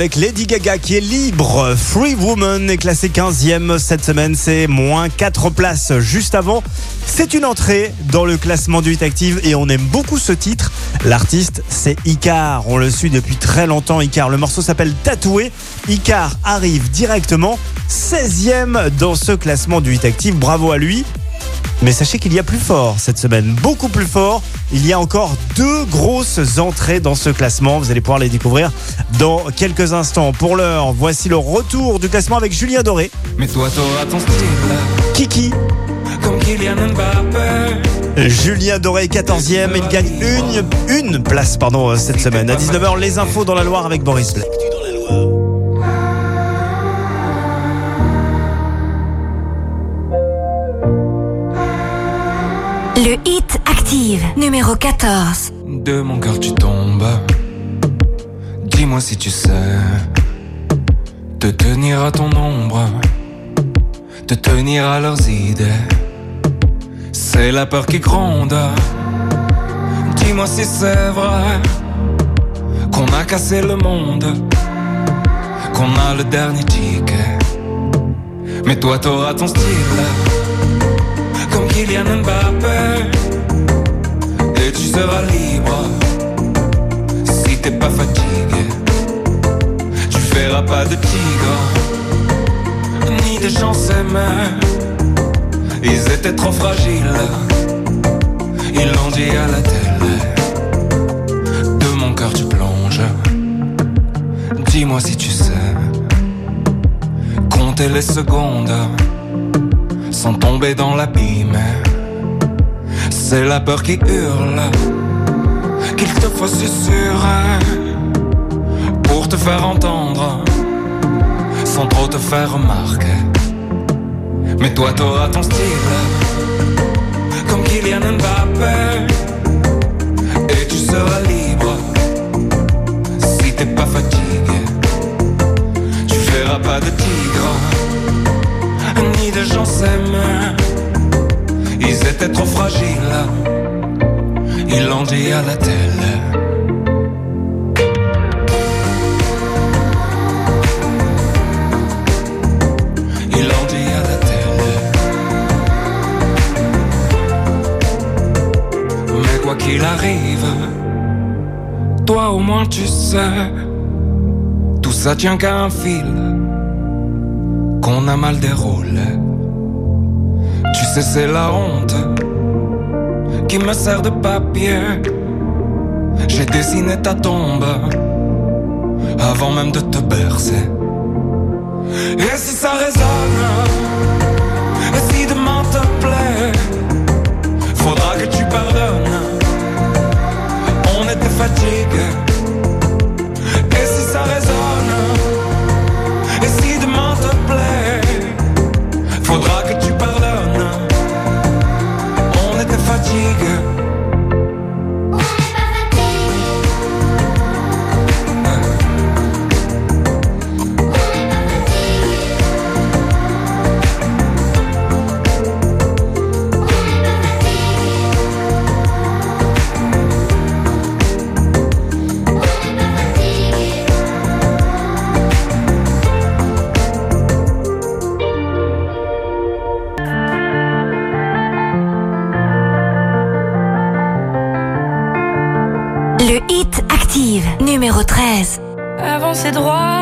Avec Lady Gaga qui est libre, Free Woman est classé 15e cette semaine, c'est moins 4 places juste avant. C'est une entrée dans le classement du Hit Active et on aime beaucoup ce titre. L'artiste c'est Icar, on le suit depuis très longtemps Icar. Le morceau s'appelle Tatoué. Icar arrive directement 16e dans ce classement du Hit Active, bravo à lui. Mais sachez qu'il y a plus fort cette semaine, beaucoup plus fort. Il y a encore deux grosses entrées dans ce classement. Vous allez pouvoir les découvrir dans quelques instants. Pour l'heure, voici le retour du classement avec Julien Doré. Mais toi, t'auras ton style. Kiki. Comme Kylian Mbappé. Julien Doré, 14e. Il gagne une, une place pardon, cette semaine. À 19h, les infos dans la Loire avec Boris Black. Le hit active, numéro 14. De mon cœur tu tombes. Dis-moi si tu sais te tenir à ton ombre, te tenir à leurs idées. C'est la peur qui gronde. Dis-moi si c'est vrai qu'on a cassé le monde, qu'on a le dernier ticket. Mais toi t'auras ton style, comme Kylian Mbappé. Et tu seras libre pas fatigué. Tu verras pas de tigre, ni de gens s'aimer. Ils étaient trop fragiles, ils l'ont dit à la télé. De mon cœur tu plonges, dis-moi si tu sais. Compter les secondes sans tomber dans l'abîme. C'est la peur qui hurle, qu'il te faut susurrer pour te faire entendre, sans trop te faire remarquer. Mais toi t'auras ton style, comme Kylian Mbappé, et tu seras libre si t'es pas fatigué. Tu verras pas de tigre, ni de gens s'aimer. Ils étaient trop fragiles, ils l'ont dit à la quoi qu'il arrive, toi au moins tu sais, tout ça tient qu'à un fil qu'on a mal déroulé. Tu sais, c'est la honte qui me sert de papier. J'ai dessiné ta tombe avant même de te bercer. Et si ça résonne, droit,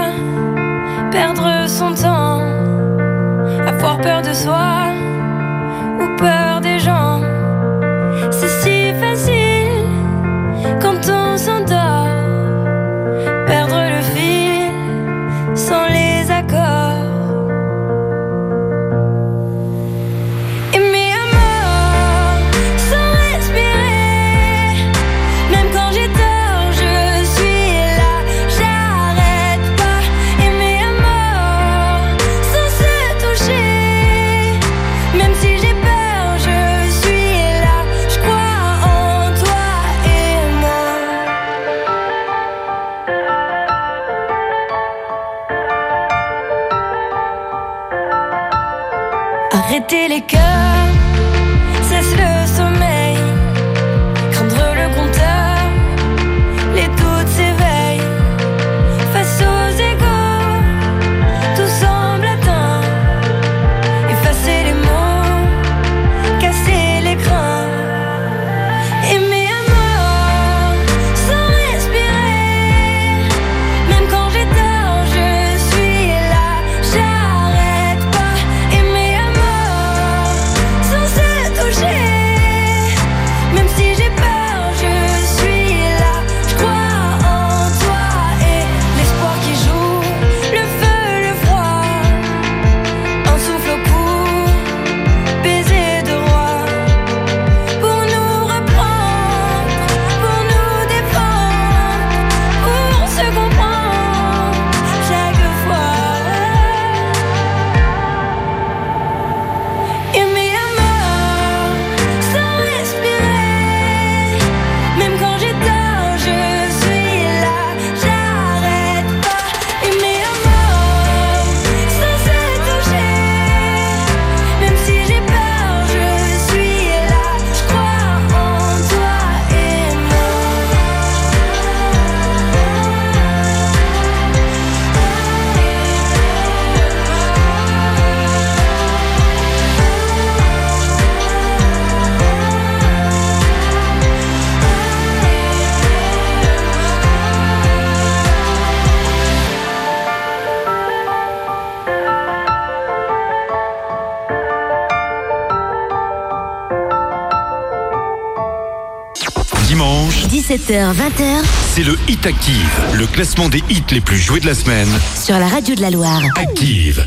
17h, 20h C'est le Hit Active, le classement des hits les plus joués de la semaine. sur la radio de la Loire. Active.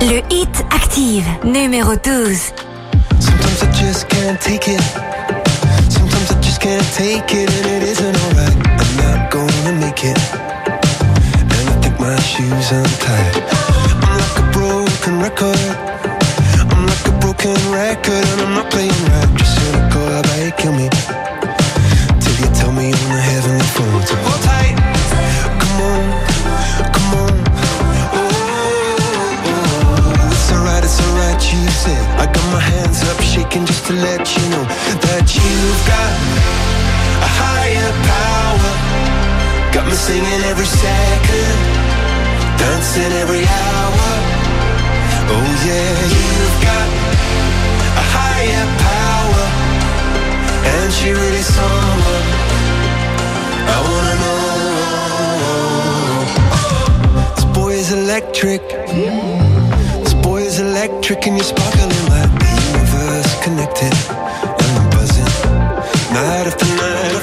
Le hit active, numéro 12. Sometimes I just can't take it. Sometimes I just can't take it, and it isn't alright. I'm not gonna make it. And I think my shoes untied. Record. I'm like a broken record, and I'm not playing right. Just cynical, about you kill me? Till you tell me on the heavenly phone. So hold tight. Come on, come on. Oh, it's alright, it's alright, you said. I got my hands up, shaking just to let you know that you've got a higher power. Got me singing every second, dancing every hour. Oh yeah, you've got a higher power, and she really I wanna know. This electric. This electric, and you're sparkling like the universe connected. And buzzing night after night.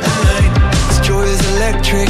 This joy is electric.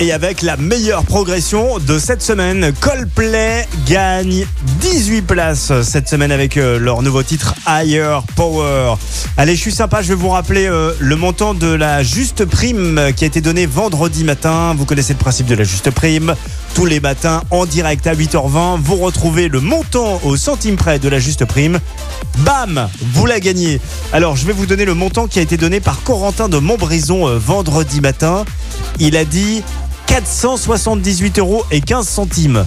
Et avec la meilleure progression de cette semaine, Coldplay gagne 18 places cette semaine avec euh, leur nouveau titre Higher Power. Allez, je suis sympa, je vais vous rappeler euh, le montant de la juste prime qui a été donnée vendredi matin. Vous connaissez le principe de la juste prime. Tous les matins en direct à 8h20, vous retrouvez le montant au centime près de la juste prime. Bam Vous la gagnez. Alors, je vais vous donner le montant qui a été donné par Corentin de Montbrison euh, vendredi matin. Il a dit 478 euros et 15 centimes.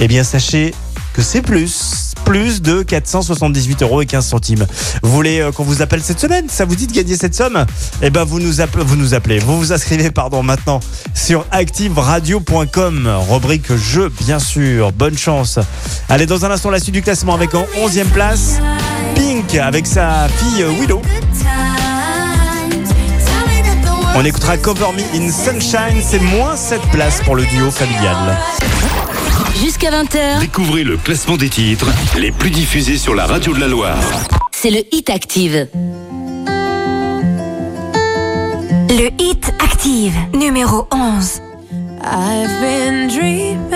Eh bien, sachez que c'est plus. Plus de 478 euros et 15 centimes. Vous voulez euh, qu'on vous appelle cette semaine? Ça vous dit de gagner cette somme? Eh ben, vous nous appelez, vous nous vous inscrivez, pardon, maintenant sur activeradio.com, rubrique jeu, bien sûr. Bonne chance. Allez, dans un instant, la suite du classement avec en 11e place, Pink avec sa fille euh, Willow. On écoutera Cover Me in Sunshine, c'est moins 7 places pour le duo familial. Jusqu'à 20h, Découvrez le classement des titres les plus diffusés sur la radio de la Loire. c'est le hit active. Le hit active, numéro 11. I've been dreaming,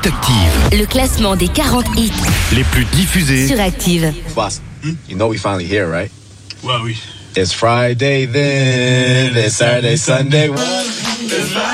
Hit Active. Le classement des 40 hits les plus diffusés sur Active. Boss, hmm? you know we finally here, right? Ouais, oui. It's Friday then, it's Saturday, Sunday. What?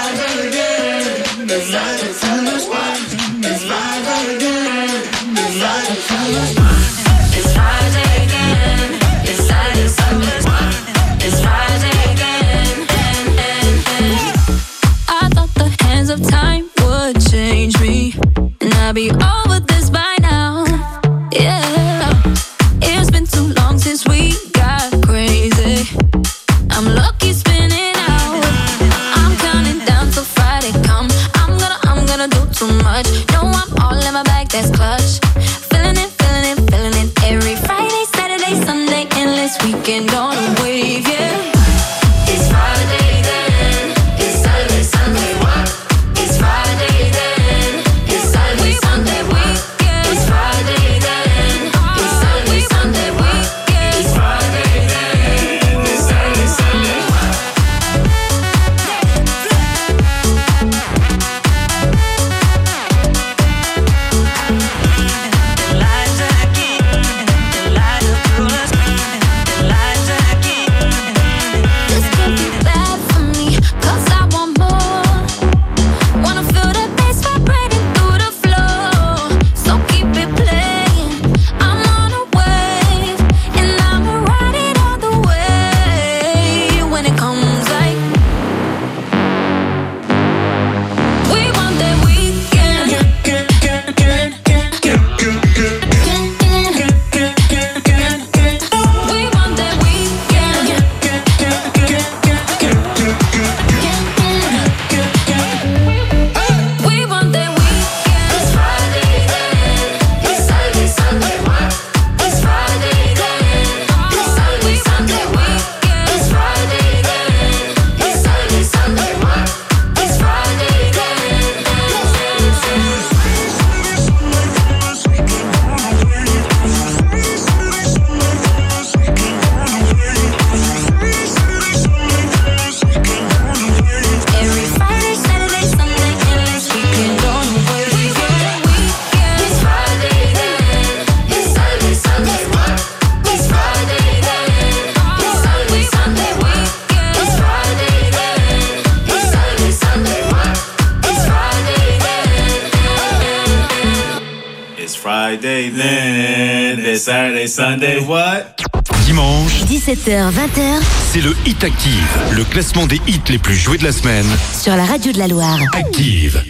c'est le Hit Active, le classement des hits les plus joués de la semaine. Sur la radio de la Loire. Active.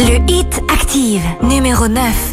Le Hit Active, numéro 9.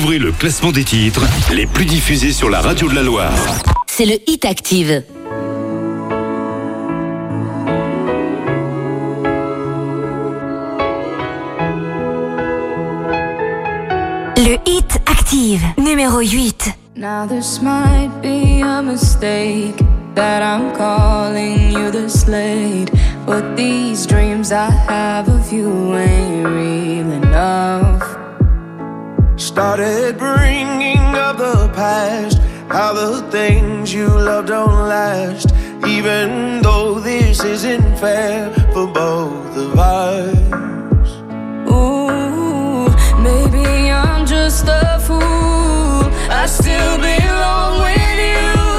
Découvrez le classement des titres les plus diffusés sur la radio de la Loire. c'est le Hit Active. Le Hit Active, numéro 8. Now this might be a mistake that I'm calling you the slate, but these dreams I have of you ain't real enough. Started bringing up the past, how the things you love don't last. Even though this isn't fair for both of us. Ooh, maybe I'm just a fool. I still belong with you.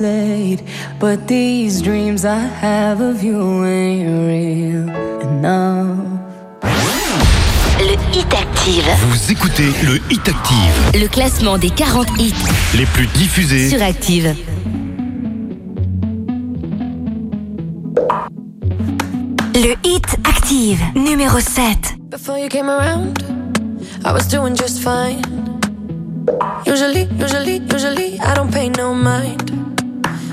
Late, but these dreams I have of you ain't real enough. Le Hit Active, Vous écoutez le Hit Active, le classement des 40 hits les plus diffusés sur Active. Le Hit Active, numéro 7. Before you came around, I was doing just fine. Usually, usually, usually, I don't pay no mind.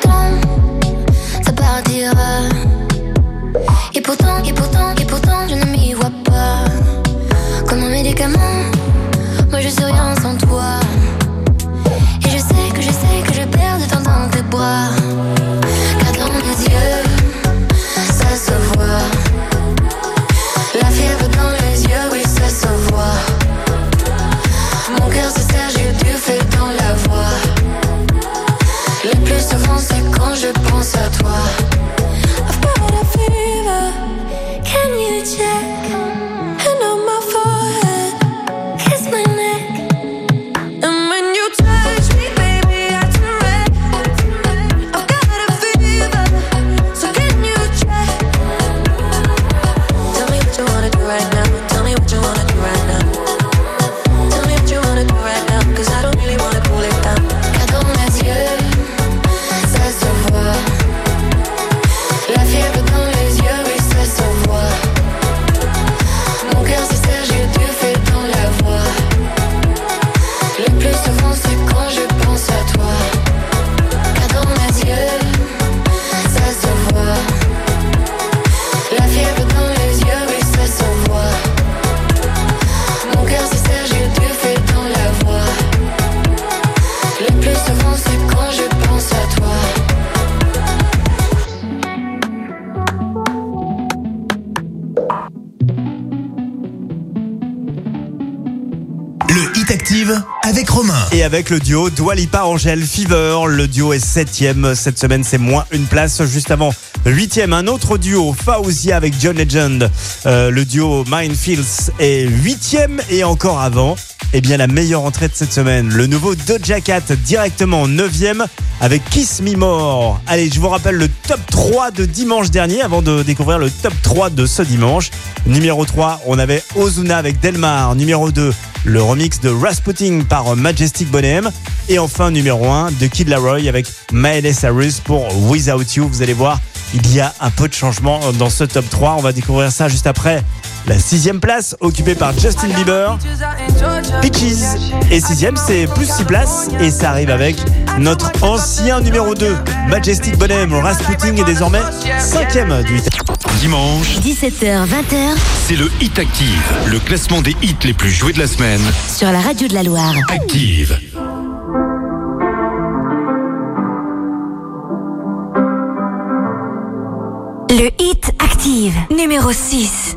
Quand ça partira. Et pourtant, et pourtant, et pourtant, je ne m'y vois pas. Comme un médicament, moi je suis rien sans toi. Et je sais que je sais que je perds du temps dans tes bras. Quand je avec le duo Dwalipa Angel Fever, le duo est septième cette semaine, c'est moins une place. Juste avant, huitième, un autre duo, Fauzia avec John Legend. Euh, le duo Minefields est huitième et encore avant. Eh bien, la meilleure entrée de cette semaine, le nouveau Doja Cat directement neuvième avec Kiss Me More. Allez, je vous rappelle le top 3 de dimanche dernier avant de découvrir le top 3 de ce dimanche. Numéro 3, on avait Ozuna avec Delmar. Numéro 2, le remix de Rasputin par Majestic Bonhomme. Et enfin, numéro 1 de Kid Laroi avec Miley Cyrus pour Without You. Vous allez voir, il y a un peu de changement dans ce top 3. On va découvrir ça juste après. La sixième place occupée par Justin Bieber. Peaches. Et sixième, c'est plus six places. Et ça arrive avec notre ancien numéro 2, Majestic Bonhomme. Rasputin est désormais cinquième du hit. Dimanche, 17h, 20h c'est le Hit Active, le classement des hits les plus joués de la semaine. sur la radio de la Loire. Active. Le hit active, numéro 6.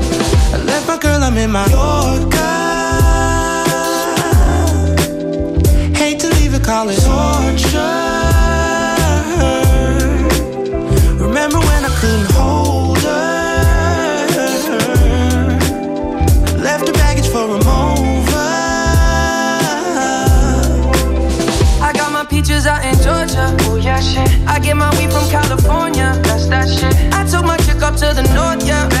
I left my girl, I'm in my Yorker. Hate to leave it, call torture. Remember when I couldn't hold her? Left her baggage for a mover. I got my peaches out in Georgia. Oh yeah, shit. I get my weed from California. That's that shit. I took my chick up to the north, yeah.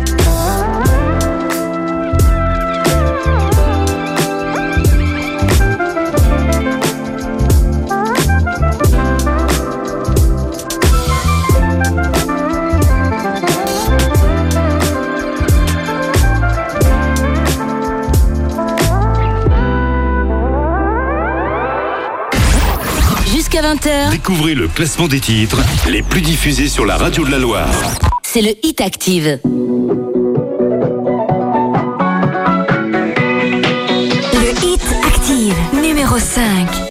20h, Découvrez le classement des titres les plus diffusés sur la radio de la Loire. c'est le Hit Active. Le Hit Active, numéro 5.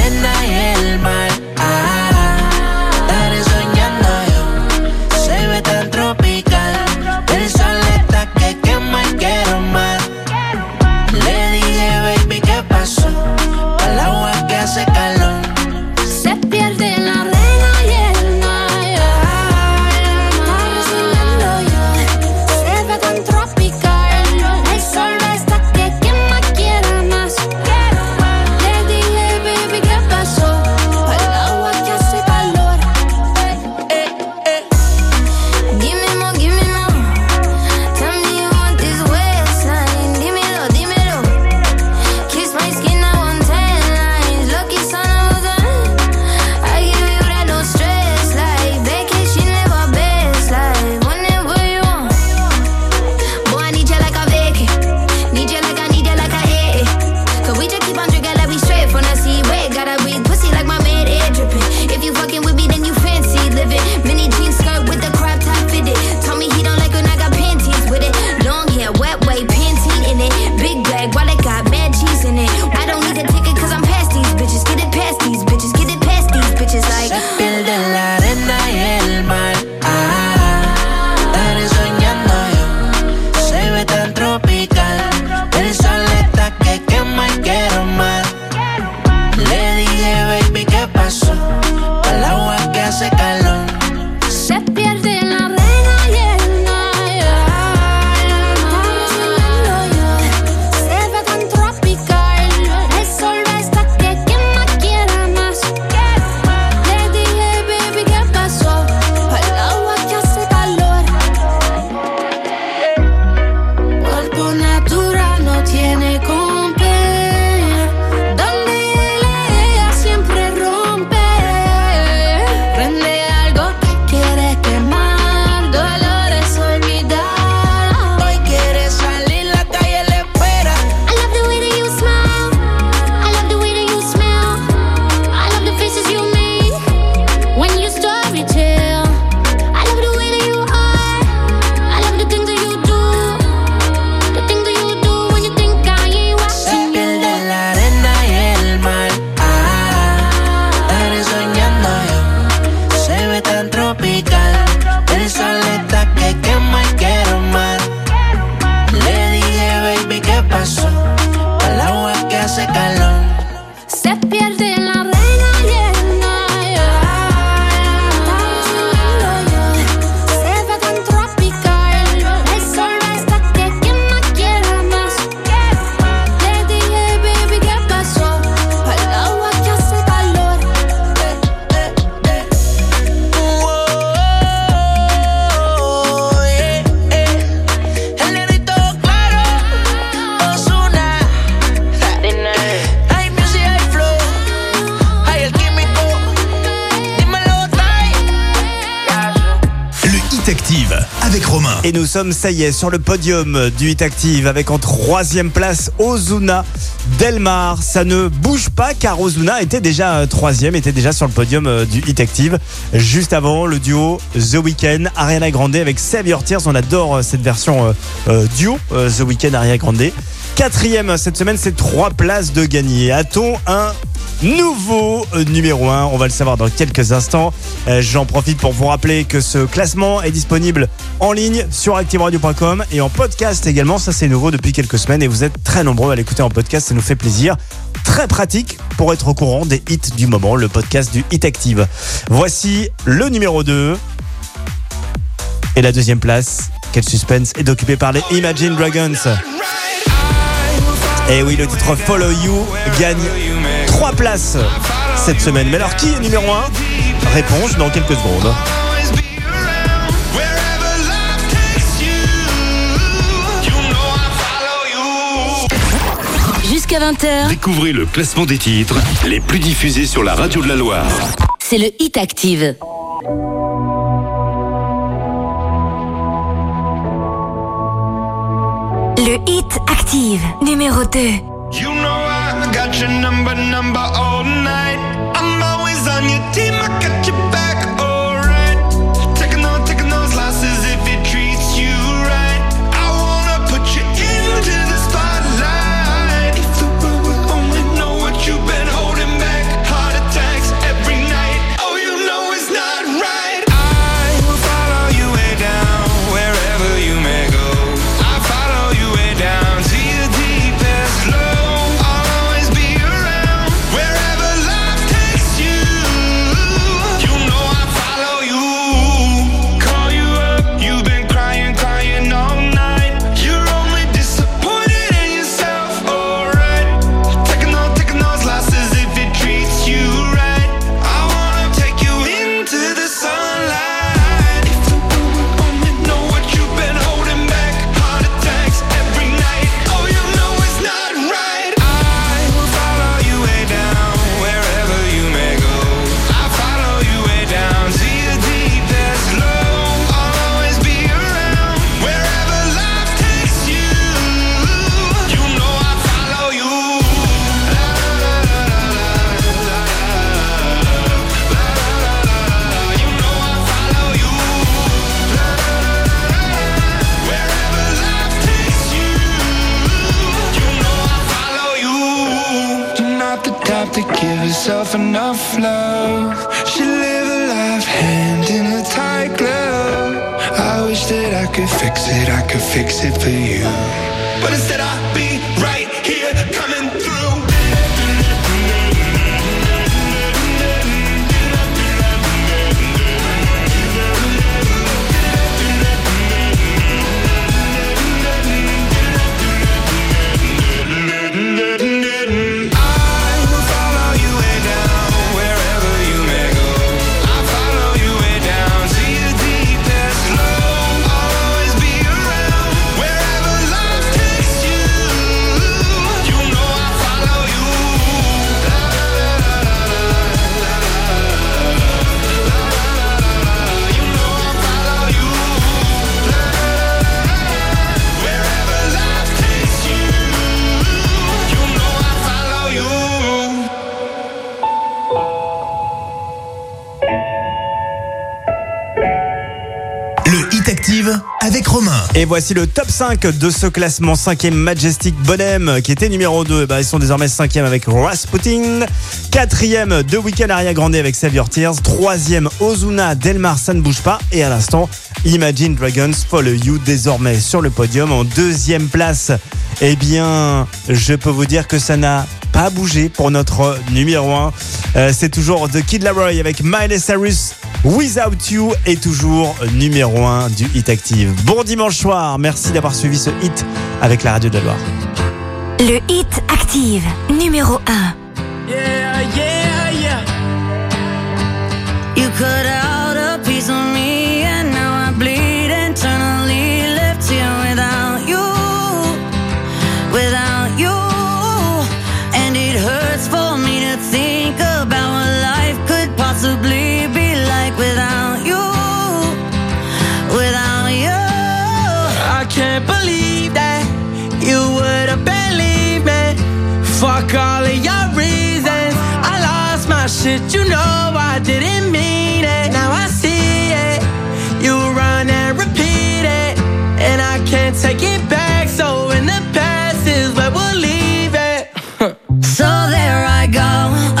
hace calor. Nous sommes, ça y est, sur le podium du Hit Active avec en troisième place Ozuna Delmar. Ça ne bouge pas car Ozuna était déjà euh, troisième, était déjà sur le podium euh, du Hit Active. Juste avant, le duo The Weeknd, Ariana Grande avec Save Your Tears. On adore euh, cette version duo The Weeknd, Ariana Grande. Quatrième cette semaine, c'est trois places de gagner. A-t-on un nouveau numéro 1 On va le savoir dans quelques instants. Euh, J'en profite pour vous rappeler que ce classement est disponible en ligne sur activeradio.com et en podcast également. Ça, c'est nouveau depuis quelques semaines et vous êtes très nombreux à l'écouter en podcast. Ça nous fait plaisir. Très pratique pour être au courant des hits du moment, le podcast du Hit Active. Voici le numéro 2 et la deuxième place. Quel suspense est occupé par les Imagine Dragons. Et oui, le titre Follow You gagne 3 places cette semaine. Mais alors, qui est numéro 1 Réponse dans quelques secondes. Jusqu'à 20h, Découvrez le classement des titres les plus diffusés sur la radio de la Loire. c'est le hit active. Le hit active, numéro 2. You know I got your number, number all fix it for you. But instead Et voici le top 5 de ce classement 5e Majestic Bonhomme qui était numéro 2. Bah, ils sont désormais 5e avec Rasputin. 4e The Weeknd Aria Grande avec Save Your Tears. 3e Ozuna Delmar Ça ne bouge pas. Et à l'instant Imagine Dragons Follow You désormais sur le podium en deuxième place. Eh bien, je peux vous dire que ça n'a pas bougé pour notre numéro 1. C'est toujours The Kid Laroi avec Miley Cyrus. Without You est toujours numéro 1 du Hit Active. Bon dimanche soir, merci d'avoir suivi ce hit avec la radio de la Loire. Le Hit Active, numéro 1. Yeah, yeah, yeah. You cut Can't believe that you would have believed me. Fuck all of your reasons. I lost my shit, you know I didn't mean it. Now I see it. You run and repeat it. And I can't take it back. So in the past is where we'll leave it. so there I go.